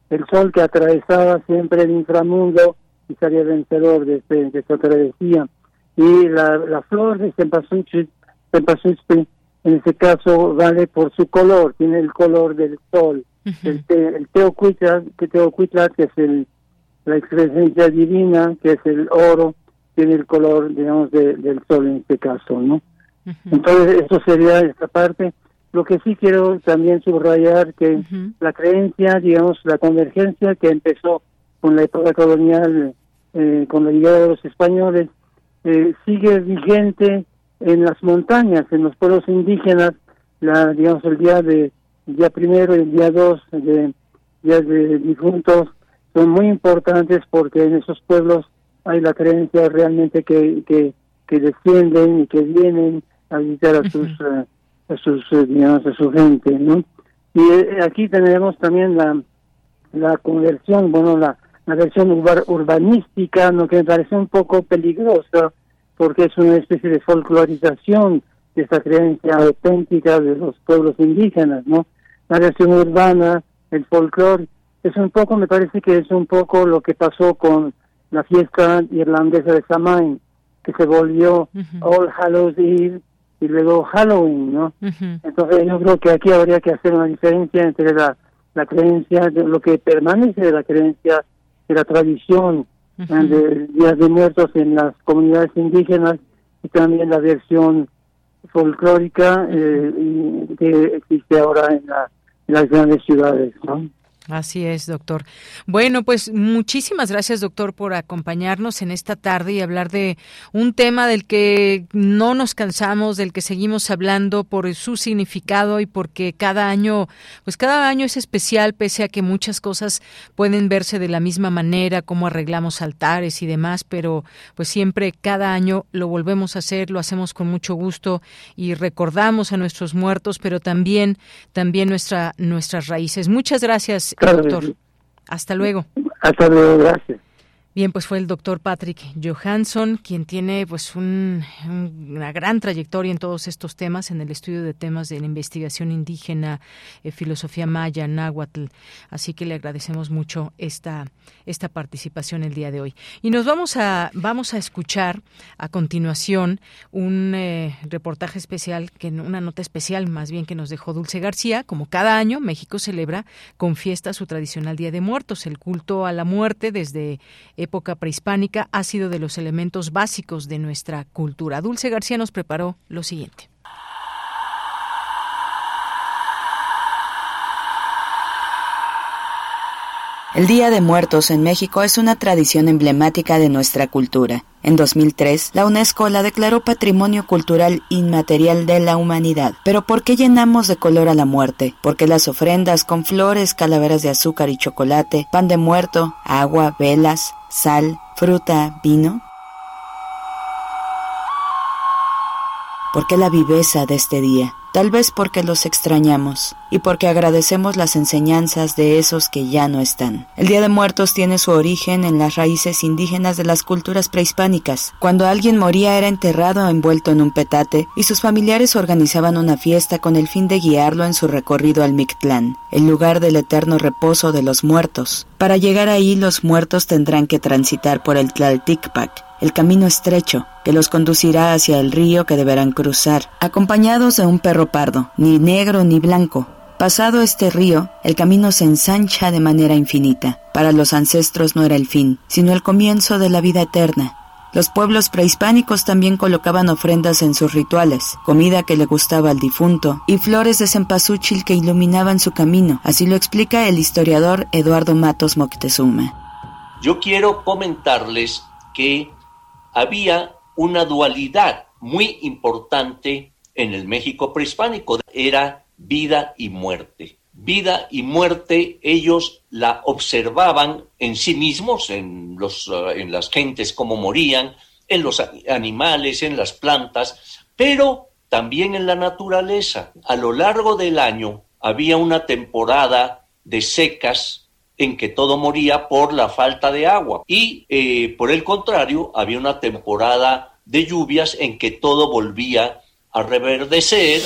El sol que atravesaba siempre el inframundo y salía vencedor de, este- de esta travesía. Y la, la flor de cempasúchil, cempasúchil, en este caso vale por su color, tiene el color del sol. El, te, el teocuitla, que teocuitla, que es el, la expresencia divina, que es el oro, tiene el color, digamos, de- del sol en este caso, ¿no? Entonces, eso sería esta parte. Lo que sí quiero también subrayar que la creencia, digamos, la convergencia que empezó con la época colonial, eh, con la llegada de los españoles, eh, sigue vigente en las montañas, en los pueblos indígenas, la, digamos, el día de el día primero y el día dos de días de difuntos son muy importantes porque en esos pueblos hay la creencia realmente que, que, que descienden y que vienen a visitar a sus, eh, a sus eh, digamos, a su gente, ¿no? Y eh, aquí tenemos también la, la conversión, bueno, la, la versión urba- urbanística, ¿no? que me parece un poco peligrosa, porque es una especie de folclorización de esta creencia auténtica de los pueblos indígenas, ¿no? La versión urbana, el folclore, es un poco, me parece que es un poco lo que pasó con la fiesta irlandesa de Samhain, que se volvió All Hallows Eve y luego Halloween, ¿no? Entonces yo creo que aquí habría que hacer una diferencia entre la, la creencia, de lo que permanece de la creencia, de la tradición eh, de Días de Muertos en las comunidades indígenas y también la versión folclórica eh, que existe ahora en, la- en las grandes ciudades, ¿no? Así es, doctor. Bueno, pues muchísimas gracias, doctor, por acompañarnos en esta tarde y hablar de un tema del que no nos cansamos, del que seguimos hablando por su significado y porque cada año, pues cada año es especial, pese a que muchas cosas pueden verse de la misma manera, como arreglamos altares y demás, pero pues siempre cada año lo volvemos a hacer, lo hacemos con mucho gusto y recordamos a nuestros muertos, pero también, también nuestra, nuestras raíces. Muchas gracias doctor. Hasta luego. Hasta luego, gracias. Bien, pues fue el doctor Patrick Johansson, quien tiene pues una gran trayectoria en todos estos temas, en el estudio de temas de la investigación indígena, eh, filosofía maya, náhuatl. Así que le agradecemos mucho esta, esta participación el día de hoy. Y nos vamos a, vamos a escuchar a continuación un eh, reportaje especial, que una nota especial más bien que nos dejó Dulce García. Como cada año, México celebra con fiesta su tradicional Día de Muertos, el culto a la muerte desde época prehispánica ha sido de los elementos básicos de nuestra cultura. Dulce García nos preparó lo siguiente. El Día de Muertos en México es una tradición emblemática de nuestra cultura. En 2003, la UNESCO la declaró Patrimonio Cultural Inmaterial de la Humanidad. Pero ¿por qué llenamos de color a la muerte? Porque las ofrendas con flores, calaveras de azúcar y chocolate, pan de muerto, agua, velas, sal, fruta, vino? ¿Por qué la viveza de este día? Tal vez porque los extrañamos y porque agradecemos las enseñanzas de esos que ya no están. El Día de Muertos tiene su origen en las raíces indígenas de las culturas prehispánicas. Cuando alguien moría era enterrado envuelto en un petate y sus familiares organizaban una fiesta con el fin de guiarlo en su recorrido al Mictlán, el lugar del eterno reposo de los muertos. Para llegar ahí los muertos tendrán que transitar por el Tlalticpac, el camino estrecho que los conducirá hacia el río que deberán cruzar, acompañados de un perro pardo, ni negro ni blanco. Pasado este río, el camino se ensancha de manera infinita. Para los ancestros no era el fin, sino el comienzo de la vida eterna. Los pueblos prehispánicos también colocaban ofrendas en sus rituales, comida que le gustaba al difunto y flores de cempasúchil que iluminaban su camino. Así lo explica el historiador Eduardo Matos Moctezuma. Yo quiero comentarles que había una dualidad muy importante en el México prehispánico. Era vida y muerte. Vida y muerte ellos la observaban en sí mismos, en, los, eh, en las gentes como morían, en los animales, en las plantas, pero también en la naturaleza. A lo largo del año había una temporada de secas en que todo moría por la falta de agua. Y eh, por el contrario, había una temporada de lluvias en que todo volvía a reverdecer.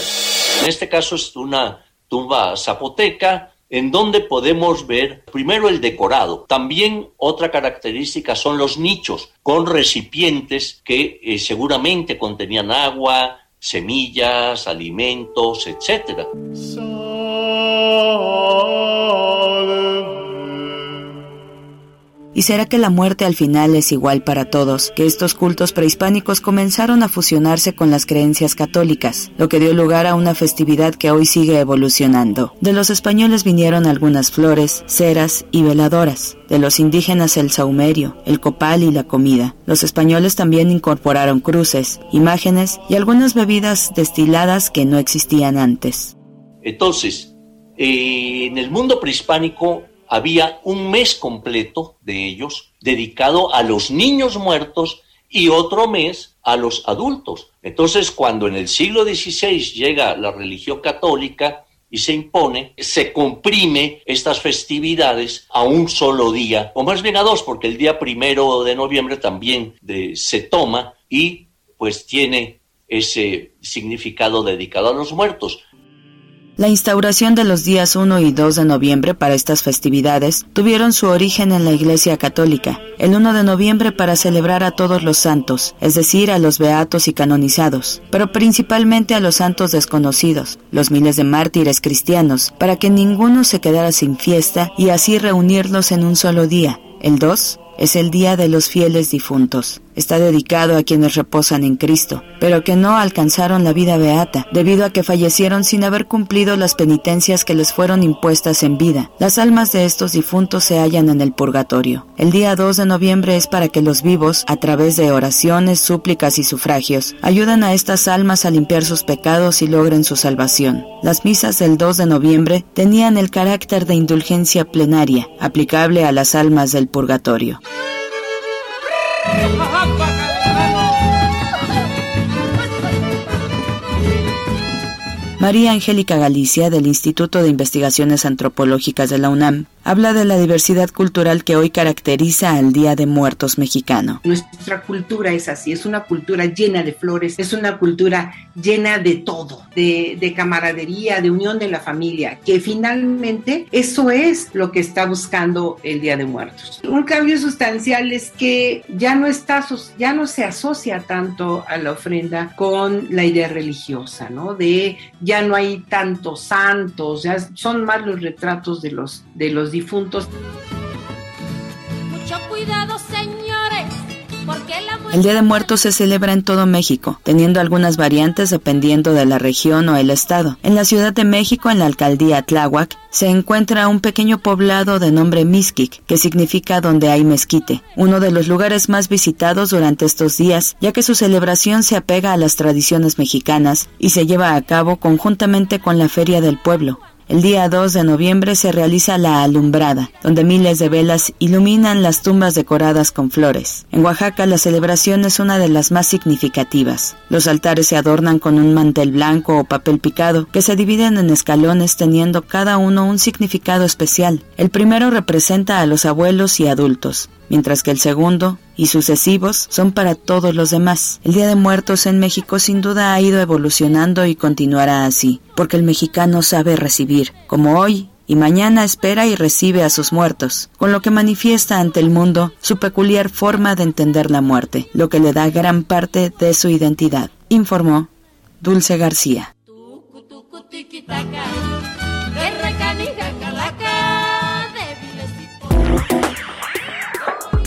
En este caso es una tumba zapoteca en donde podemos ver primero el decorado. También otra característica son los nichos con recipientes que eh, seguramente contenían agua, semillas, alimentos, etc. ¿Y será que la muerte al final es igual para todos? Que estos cultos prehispánicos comenzaron a fusionarse con las creencias católicas, lo que dio lugar a una festividad que hoy sigue evolucionando. De los españoles vinieron algunas flores, ceras y veladoras. De los indígenas el saumerio, el copal y la comida. Los españoles también incorporaron cruces, imágenes y algunas bebidas destiladas que no existían antes. Entonces, eh, en el mundo prehispánico había un mes completo de ellos dedicado a los niños muertos y otro mes a los adultos. Entonces, cuando en el siglo XVI llega la religión católica y se impone, se comprime estas festividades a un solo día, o más bien a dos, porque el día primero de noviembre también se toma y pues tiene ese significado dedicado a los muertos. La instauración de los días 1 y 2 de noviembre para estas festividades tuvieron su origen en la Iglesia Católica, el 1 de noviembre para celebrar a todos los santos, es decir, a los beatos y canonizados, pero principalmente a los santos desconocidos, los miles de mártires cristianos, para que ninguno se quedara sin fiesta y así reunirlos en un solo día. El 2 es el Día de los Fieles Difuntos, está dedicado a quienes reposan en Cristo, pero que no alcanzaron la vida beata, debido a que fallecieron sin haber cumplido las penitencias que les fueron impuestas en vida. Las almas de estos difuntos se hallan en el purgatorio. El día 2 de noviembre es para que los vivos, a través de oraciones, súplicas y sufragios, ayuden a estas almas a limpiar sus pecados y logren su salvación. Las misas del 2 de noviembre tenían el carácter de indulgencia plenaria, aplicable a las almas del purgatorio. María Angélica Galicia, del Instituto de Investigaciones Antropológicas de la UNAM, habla de la diversidad cultural que hoy caracteriza al Día de Muertos mexicano. Nuestra cultura es así, es una cultura llena de flores, es una cultura llena de todo, de, de camaradería, de unión de la familia, que finalmente eso es lo que está buscando el Día de Muertos. Un cambio sustancial es que ya no está, ya no se asocia tanto a la ofrenda con la idea religiosa, ¿no? De ya no hay tantos santos, ya son más los retratos de los, de los difuntos. Mucho cuidado, señores, porque la El Día de Muertos se celebra en todo México, teniendo algunas variantes dependiendo de la región o el estado. En la Ciudad de México, en la alcaldía Tláhuac, se encuentra un pequeño poblado de nombre Mixquic, que significa donde hay mezquite, uno de los lugares más visitados durante estos días, ya que su celebración se apega a las tradiciones mexicanas y se lleva a cabo conjuntamente con la Feria del Pueblo, el día 2 de noviembre se realiza la alumbrada, donde miles de velas iluminan las tumbas decoradas con flores. En Oaxaca la celebración es una de las más significativas. Los altares se adornan con un mantel blanco o papel picado, que se dividen en escalones teniendo cada uno un significado especial. El primero representa a los abuelos y adultos, mientras que el segundo y sucesivos son para todos los demás. El Día de Muertos en México sin duda ha ido evolucionando y continuará así, porque el mexicano sabe recibir, como hoy y mañana espera y recibe a sus muertos, con lo que manifiesta ante el mundo su peculiar forma de entender la muerte, lo que le da gran parte de su identidad, informó Dulce García.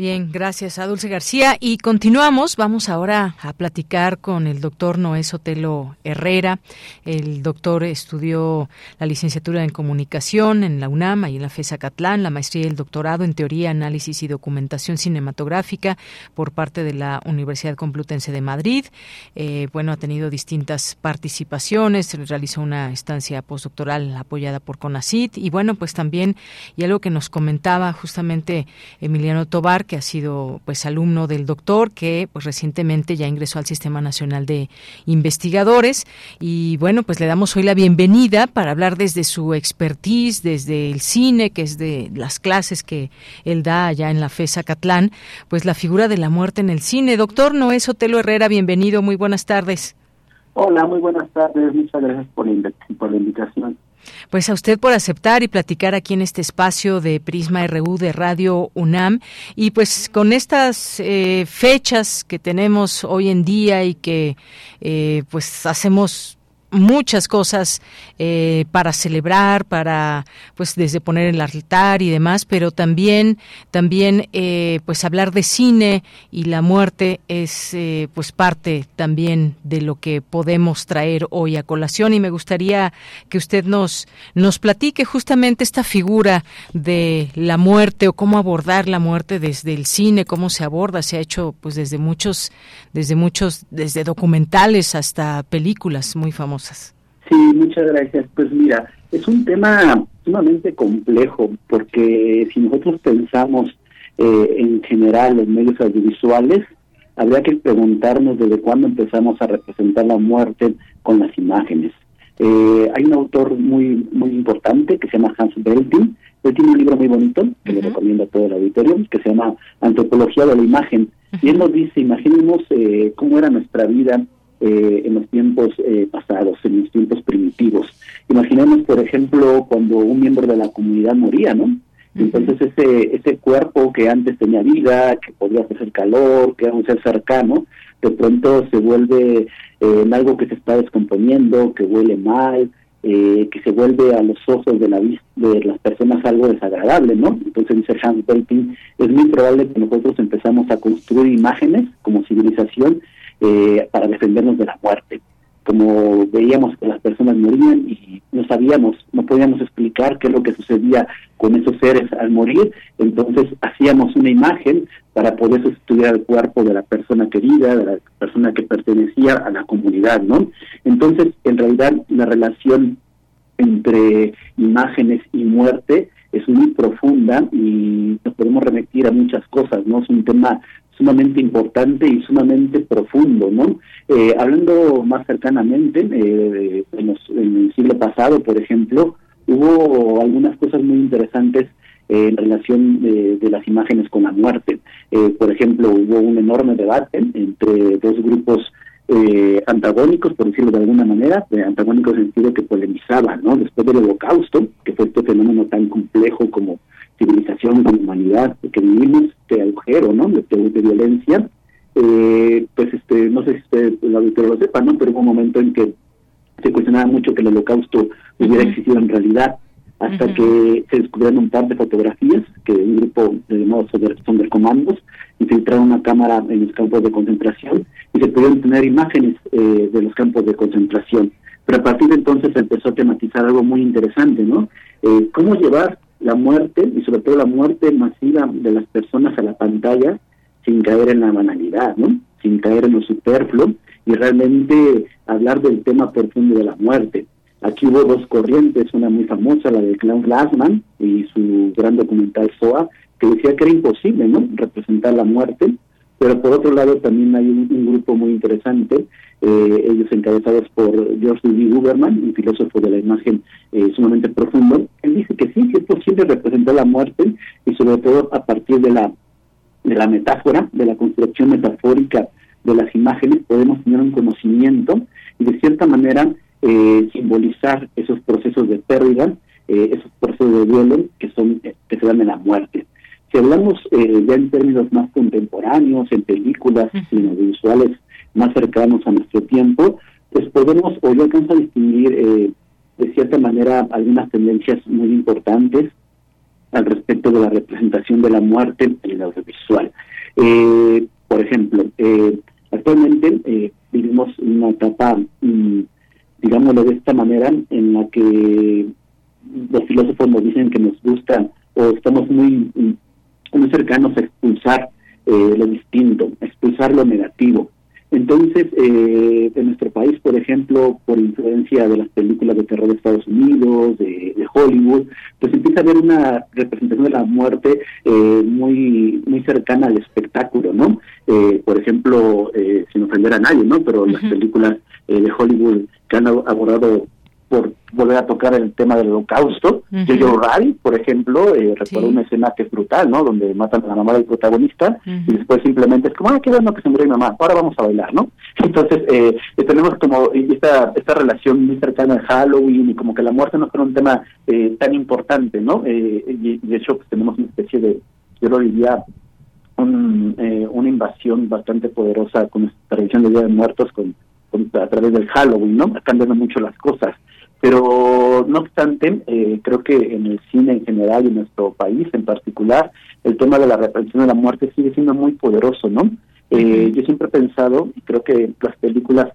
Bien, gracias a Dulce García. Y continuamos. Vamos ahora a platicar con el doctor Noé Sotelo Herrera. El doctor estudió la licenciatura en comunicación en la UNAM y en la FESA Catlán, la maestría y el doctorado en teoría, análisis y documentación cinematográfica por parte de la Universidad Complutense de Madrid. Eh, bueno, ha tenido distintas participaciones. Realizó una estancia postdoctoral apoyada por CONACIT. Y bueno, pues también, y algo que nos comentaba justamente Emiliano Tobar, que ha sido pues alumno del doctor, que pues recientemente ya ingresó al Sistema Nacional de Investigadores. Y bueno, pues le damos hoy la bienvenida para hablar desde su expertise, desde el cine, que es de las clases que él da allá en la FESA Catlán, pues la figura de la muerte en el cine. Doctor Noé Sotelo Herrera, bienvenido, muy buenas tardes. Hola, muy buenas tardes, muchas gracias por por la invitación. Pues a usted por aceptar y platicar aquí en este espacio de Prisma RU de Radio UNAM. Y pues con estas eh, fechas que tenemos hoy en día y que eh, pues hacemos muchas cosas eh, para celebrar, para pues desde poner el altar y demás, pero también también eh, pues hablar de cine y la muerte es eh, pues parte también de lo que podemos traer hoy a colación y me gustaría que usted nos nos platique justamente esta figura de la muerte o cómo abordar la muerte desde el cine, cómo se aborda, se ha hecho pues desde muchos desde muchos desde documentales hasta películas muy famosas. Sí, muchas gracias. Pues mira, es un tema sumamente complejo porque si nosotros pensamos eh, en general en medios audiovisuales, habría que preguntarnos desde cuándo empezamos a representar la muerte con las imágenes. Eh, hay un autor muy muy importante que se llama Hans Belting. Él tiene un libro muy bonito que le recomiendo a todo el auditorio, que se llama Antropología de la Imagen. Y él nos dice, imaginemos eh, cómo era nuestra vida eh, en los tiempos eh, pasados, en los tiempos primitivos. Imaginemos, por ejemplo, cuando un miembro de la comunidad moría, ¿no? Entonces ese, ese cuerpo que antes tenía vida, que podía hacer calor, que era un ser cercano, de pronto se vuelve eh, en algo que se está descomponiendo, que huele mal, eh, que se vuelve a los ojos de, la de las personas algo desagradable, ¿no? Entonces dice Hans Belting, es muy probable que nosotros empezamos a construir imágenes como civilización eh, para defendernos de la muerte. Como veíamos que las personas morían y no sabíamos, no podíamos explicar qué es lo que sucedía con esos seres al morir, entonces hacíamos una imagen para poder sustituir al cuerpo de la persona querida, de la persona que pertenecía a la comunidad, ¿no? Entonces, en realidad, la relación entre imágenes y muerte es muy profunda y nos podemos remitir a muchas cosas, ¿no? Es un tema sumamente importante y sumamente profundo, ¿no? Eh, hablando más cercanamente, eh, en, el siglo pasado, por ejemplo, hubo algunas cosas muy interesantes eh, en relación de, de las imágenes con la muerte. Eh, por ejemplo, hubo un enorme debate entre dos grupos eh, antagónicos, por decirlo de alguna manera, eh, antagónicos en el sentido que polemizaban, ¿no? Después del holocausto, que fue este fenómeno tan complejo como civilización, como humanidad, que vivimos, este agujero, ¿no? De, de- de violencia, eh, pues este, no sé si usted el lo sepa, ¿no? Pero hubo un momento en que se cuestionaba mucho que el holocausto hubiera existido en realidad, hasta que se descubrieron un par de fotografías que un grupo de llamados Sonder- Sonderkommandos infiltraron una cámara en los campos de concentración y se pudieron tener imágenes eh, de los campos de concentración. Pero a partir de entonces se empezó a tematizar algo muy interesante, ¿no? Eh, cómo llevar la muerte y sobre todo la muerte masiva de las personas a la pantalla sin caer en la banalidad, ¿no? Sin caer en lo superfluo y realmente hablar del tema profundo de la muerte. Aquí hubo dos corrientes, una muy famosa, la de Klaus Glassman y su gran documental SOA, que decía que era imposible, ¿no? Representar la muerte, pero por otro lado también hay un, grupo muy interesante, eh, ellos encabezados por George W. Guberman, un filósofo de la imagen eh, sumamente profundo. Él dice que sí, que es posible representar la muerte y sobre todo a partir de la de la metáfora, de la construcción metafórica de las imágenes, podemos tener un conocimiento y de cierta manera eh, simbolizar esos procesos de pérdida, eh, esos procesos de duelo que son que se dan en la muerte. Si hablamos eh, ya en términos más contemporáneos, en películas y en audiovisuales más cercanos a nuestro tiempo, pues podemos o yo alcanzo a distinguir eh, de cierta manera algunas tendencias muy importantes al respecto de la representación de la muerte en el audiovisual. Eh, por ejemplo, eh, actualmente eh, vivimos una etapa, mm, digámoslo de esta manera, en la que los filósofos nos dicen que nos gusta o estamos muy, muy cercanos a expulsar eh, lo distinto, a expulsar lo negativo. Entonces, eh, en nuestro país, por ejemplo, por influencia de las películas de terror de Estados Unidos, de, de Hollywood, pues empieza a haber una representación de la muerte eh, muy muy cercana al espectáculo, ¿no? Eh, por ejemplo, eh, sin ofender a nadie, ¿no? Pero las películas eh, de Hollywood que han ab- abordado por volver a tocar el tema del holocausto. Ujú. Jojo Rabbit, por ejemplo, eh, recuerdo una escena que es brutal, ¿no? Donde matan a la mamá del protagonista y después simplemente es como, ah, qué bueno que se murió mi mamá, ahora vamos a bailar, ¿no? *laughs* Entonces, eh, eh, tenemos como esta, esta relación muy cercana a Halloween y como que la muerte no fuera un tema eh, tan importante, ¿no? Eh, y, y de hecho, pues tenemos una especie de, yo lo diría, un, eh, una invasión bastante poderosa con esta tradición de Día de Muertos con, con- a través del Halloween, ¿no? Cambiando mucho las cosas. Pero no obstante, eh, creo que en el cine en general y en nuestro país en particular, el tema de la representación de la muerte sigue siendo muy poderoso, ¿no? Eh, Yo siempre he pensado, y creo que las películas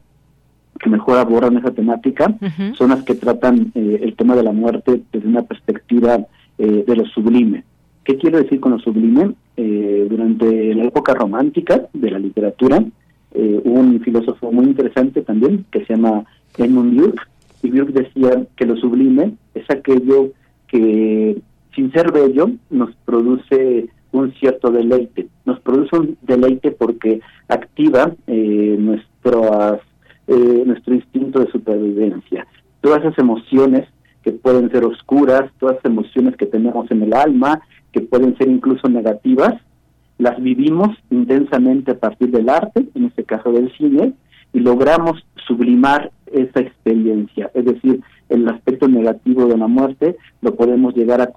que mejor abordan esa temática son las que tratan eh, el tema de la muerte desde una perspectiva eh, de lo sublime. ¿Qué quiero decir con lo sublime? Eh, durante la época romántica de la literatura, eh, hubo un filósofo muy interesante también que se llama Edmund Burke, y Burke decía que lo sublime es aquello que, sin ser bello, nos produce un cierto deleite. Nos produce un deleite porque activa eh, nuestras, eh, nuestro instinto de supervivencia. Todas esas emociones que pueden ser oscuras, todas esas emociones que tenemos en el alma, que pueden ser incluso negativas, las vivimos intensamente a partir del arte, en este caso del cine, y logramos sublimar esa experiencia. Es decir, el aspecto negativo de la muerte, lo podemos llegar a,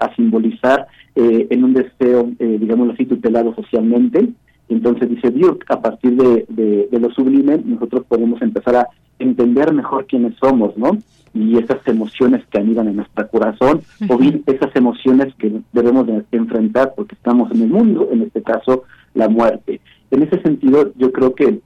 a, simbolizar eh, en un deseo, eh, digámoslo así, tutelado socialmente. Entonces dice Dios, a partir de, de, lo sublime, nosotros podemos empezar a entender mejor quiénes somos, ¿no? Y esas emociones que anidan en nuestro corazón, o bien esas emociones que debemos de enfrentar porque estamos en el mundo, en este caso, la muerte. En ese sentido, yo creo que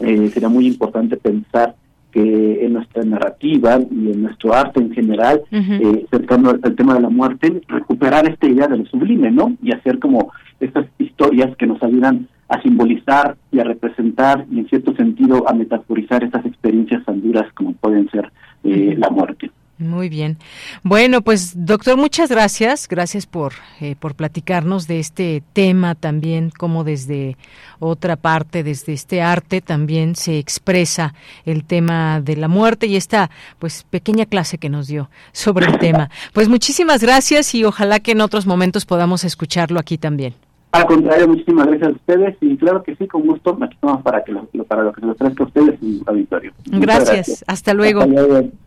eh, sería muy importante pensar que en nuestra narrativa y en nuestro arte en general, eh, cercano al, tema de la muerte, recuperar esta idea de lo sublime, ¿no? Y hacer como estas historias que nos ayudan a simbolizar y a representar y en cierto sentido a metaforizar estas experiencias tan duras como pueden ser eh, la muerte. Muy bien. Bueno, pues doctor, muchas gracias. Gracias por, eh, por platicarnos de este tema también, como desde otra parte, desde este arte también se expresa el tema de la muerte y esta pues pequeña clase que nos dio sobre el *laughs* tema. Pues muchísimas gracias y ojalá que en otros momentos podamos escucharlo aquí también. Al contrario, muchísimas gracias a ustedes y claro que sí, con gusto, aquí estamos para, que lo, para lo que se lo traiga a ustedes en el auditorio. Gracias. Hasta, luego.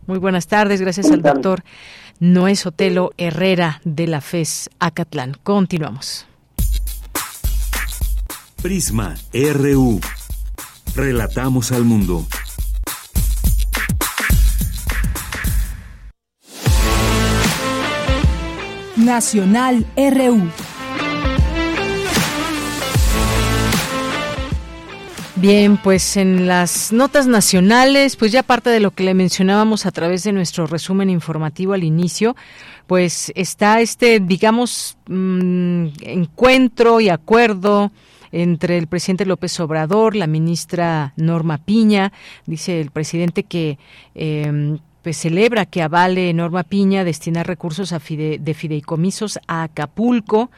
Muy buenas tardes, gracias al doctor Noé Sotelo Herrera de la FES Acatlán. Continuamos. Prisma RU. Relatamos al mundo. Nacional RU. Bien, pues en las notas nacionales, pues ya parte de lo que le mencionábamos a través de nuestro resumen informativo al inicio, pues está este, digamos, mm, encuentro y acuerdo entre el presidente López Obrador, la ministra Norma Piña, dice el presidente que eh, pues celebra que avale Norma Piña destinar recursos a de fideicomisos a Acapulco.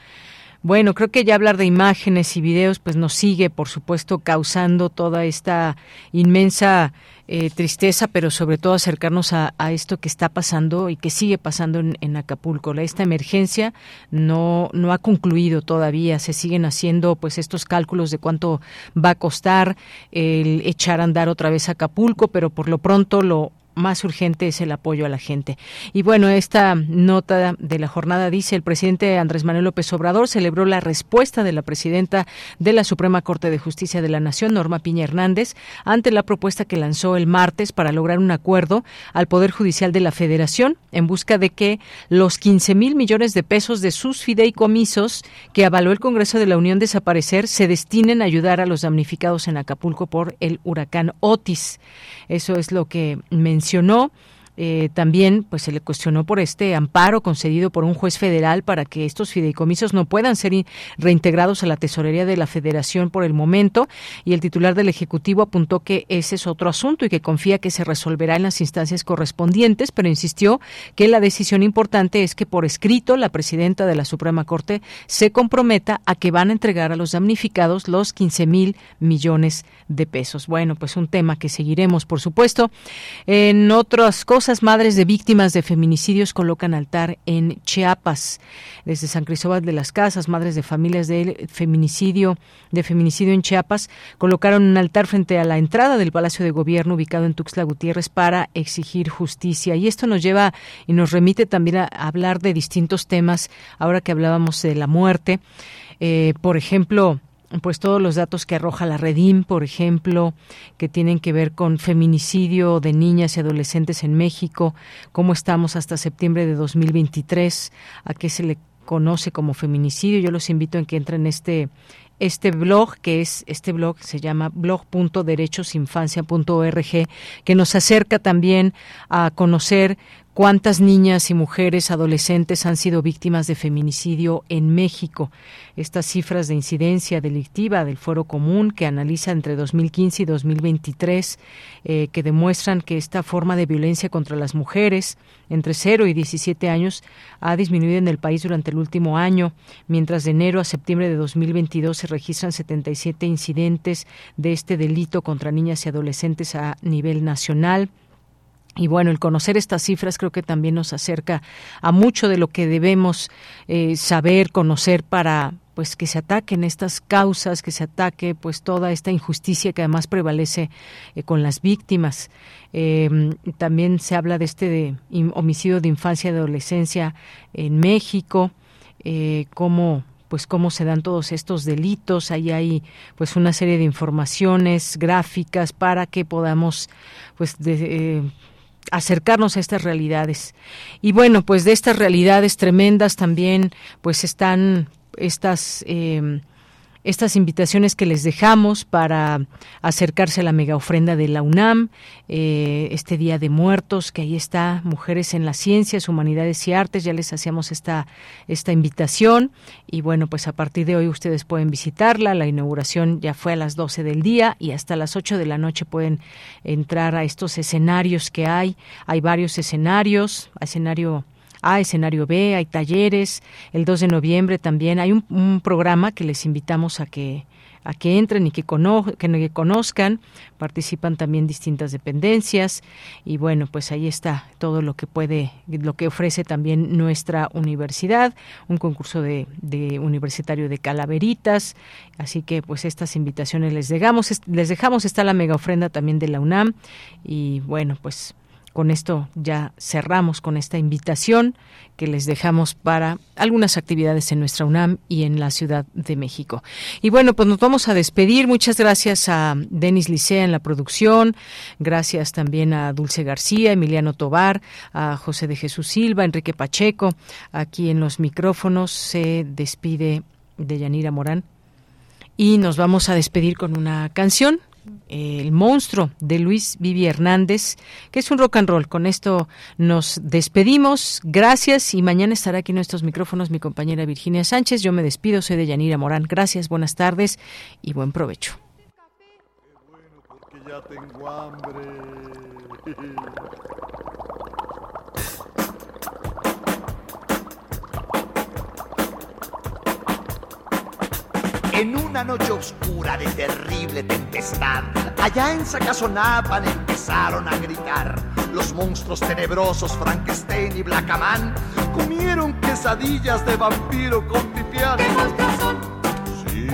Bueno, creo que ya hablar de imágenes y videos pues nos sigue, por supuesto, causando toda esta inmensa eh, tristeza, pero sobre todo acercarnos a, esto que está pasando y que sigue pasando en, Acapulco. esta emergencia no, no ha concluido todavía, se siguen haciendo pues estos cálculos de cuánto va a costar el echar a andar otra vez a Acapulco, pero por lo pronto lo más urgente es el apoyo a la gente. Y bueno, esta nota de la jornada dice el presidente Andrés Manuel López Obrador celebró la respuesta de la presidenta de la Suprema Corte de Justicia de la Nación, Norma Piña Hernández, ante la propuesta que lanzó el martes para lograr un acuerdo al Poder Judicial de la Federación en busca de que los 15 mil millones de pesos de sus fideicomisos que avaló el Congreso de la Unión desaparecer se destinen a ayudar a los damnificados en Acapulco por el huracán Otis. Eso es lo que mencionó. Eh, también pues se le cuestionó por este amparo concedido por un juez federal para que estos fideicomisos no puedan ser reintegrados a la tesorería de la Federación por el momento y el titular del Ejecutivo apuntó que ese es otro asunto y que confía que se resolverá en las instancias correspondientes, pero insistió que la decisión importante es que por escrito la presidenta de la Suprema Corte se comprometa a que van a entregar a los damnificados los 15 mil millones de pesos. Bueno, pues un tema que seguiremos, por supuesto. En otras cosas, madres de víctimas de feminicidios colocan altar en Chiapas. Desde San Cristóbal de las Casas, madres de familias de feminicidio, de feminicidio en Chiapas, colocaron un altar frente a la entrada del Palacio de Gobierno ubicado en Tuxtla Gutiérrez para exigir justicia. Y esto nos lleva y nos remite también a hablar de distintos temas, ahora que hablábamos de la muerte. Eh, por ejemplo, pues todos los datos que arroja la Redim, por ejemplo, que tienen que ver con feminicidio de niñas y adolescentes en México, cómo estamos hasta septiembre de 2023, a qué se le conoce como feminicidio. Yo los invito a que entren en este este blog, que es este blog se llama blog.derechosinfancia.org, que nos acerca también a conocer cuántas niñas y mujeres adolescentes han sido víctimas de feminicidio en México. Estas cifras de incidencia delictiva del Foro Común que analiza entre 2015 y 2023 eh, que demuestran que esta forma de violencia contra las mujeres entre 0 y 17 años ha disminuido en el país durante el último año, mientras de enero a septiembre de 2022 se registran 77 incidentes de este delito contra niñas y adolescentes a nivel nacional. Y bueno, el conocer estas cifras creo que también nos acerca a mucho de lo que debemos eh, saber, conocer para pues que se ataquen estas causas, que se ataque pues toda esta injusticia que además prevalece eh, con las víctimas. Em, también se habla de este de, homicidio de infancia y adolescencia en México, eh, cómo pues cómo se dan todos estos delitos. Ahí hay pues una serie de informaciones gráficas para que podamos pues de, eh, acercarnos a estas realidades. Y bueno, pues de estas realidades tremendas también pues están estas eh, estas invitaciones que les dejamos para acercarse a la mega ofrenda de la UNAM, eh, este Día de Muertos, que ahí está, Mujeres en las Ciencias, Humanidades y Artes, ya les hacíamos esta, esta invitación. Y bueno, pues a partir de hoy ustedes pueden visitarla, la inauguración ya fue a las 12 del día y hasta las 8 de la noche pueden entrar a estos escenarios que hay, hay varios escenarios, escenario a, escenario B, hay talleres. El 2 de noviembre también hay un, programa que les invitamos a que a que entren y que, que, conozcan. Participan también distintas dependencias y bueno, pues ahí está todo lo que puede, lo que ofrece también nuestra universidad, un concurso de, de universitario de calaveritas. Así que pues estas invitaciones les dejamos, les dejamos está la mega ofrenda también de la UNAM y bueno, pues con esto ya cerramos con esta invitación que les dejamos para algunas actividades en nuestra UNAM y en la Ciudad de México. Y bueno, pues nos vamos a despedir. Muchas gracias a Denis Licea en la producción, gracias también a Dulce García, Emiliano Tobar, a José de Jesús Silva, Enrique Pacheco. Aquí en los micrófonos se despide de Yanira Morán. Y nos vamos a despedir con una canción el monstruo de Luis Vivi Hernández, que es un rock and roll. Con esto nos despedimos. Gracias y mañana estará aquí en nuestros micrófonos mi compañera Virginia Sánchez. Yo me despido, soy de Yanira Morán. Gracias, buenas tardes y buen provecho. ya tengo hambre. En una noche oscura de terrible tempestad, allá en Sacazonapan empezaron a gritar. Los monstruos tenebrosos Frankenstein y Blackaman comieron quesadillas de vampiro con pipián. ¿Qué monstruos son? Sí.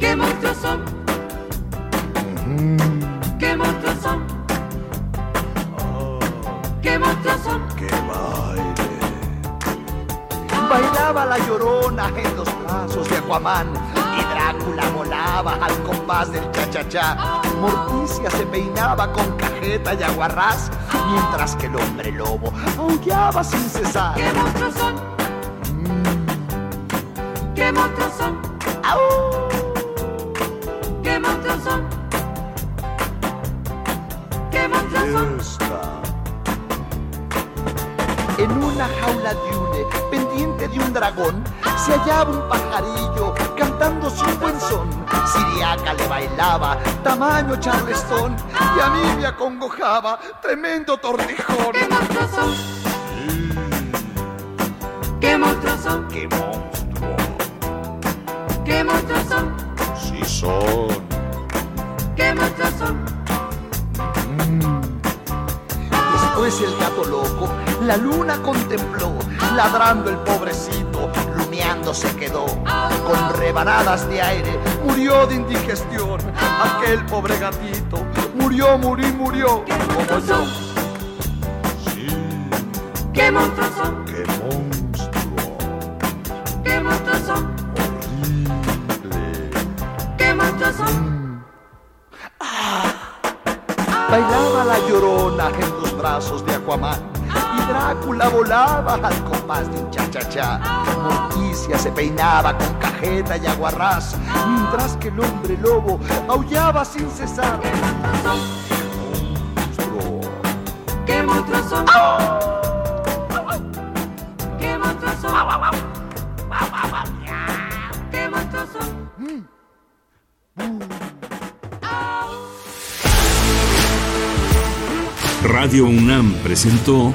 ¿Qué monstruos son? ¿Qué monstruos son? ¿Qué monstruos son? ¡Qué baile! Bailaba la llorona en los brazos de Aquaman y Drácula volaba al compás del cha-cha-cha. Morticia se peinaba con cajeta y aguarrás, mientras que el hombre lobo aullaba sin cesar. ¿Qué monstruos son? ¿Qué monstruos son? ¿Qué monstruos son? ¿Qué monstruos son? En una jaula de une, pendiente de un dragón, se hallaba un pajarillo cantando un buen son. Siriaca le bailaba, tamaño charlestón, y a mí me acongojaba, tremendo tortijón. ¿Qué monstruos son? ¿Qué monstruos son? ¡Qué monstruo! ¿Qué monstruos son? Sí son. ¿Qué monstruos son? Después el gato loco la luna contempló, ladrando el pobrecito, se quedó. Con rebanadas de aire, murió de indigestión. Aquel pobre gatito, murió, murió, murió. Como yo. Sí. ¿Qué monstruos son? ¡Qué monstruo! ¿Qué monstruos son? Horrible. ¿Qué monstruos son? Bailaba la llorona en los brazos de Aquaman Drácula volaba al compás de un cha-cha-cha. Morticia se peinaba con cajeta y aguarrás, mientras que el hombre lobo aullaba sin cesar. Monstruo. ¿Qué monstruos son? ¿Qué monstruos son? ¿Qué monstruos son? Radio UNAM presentó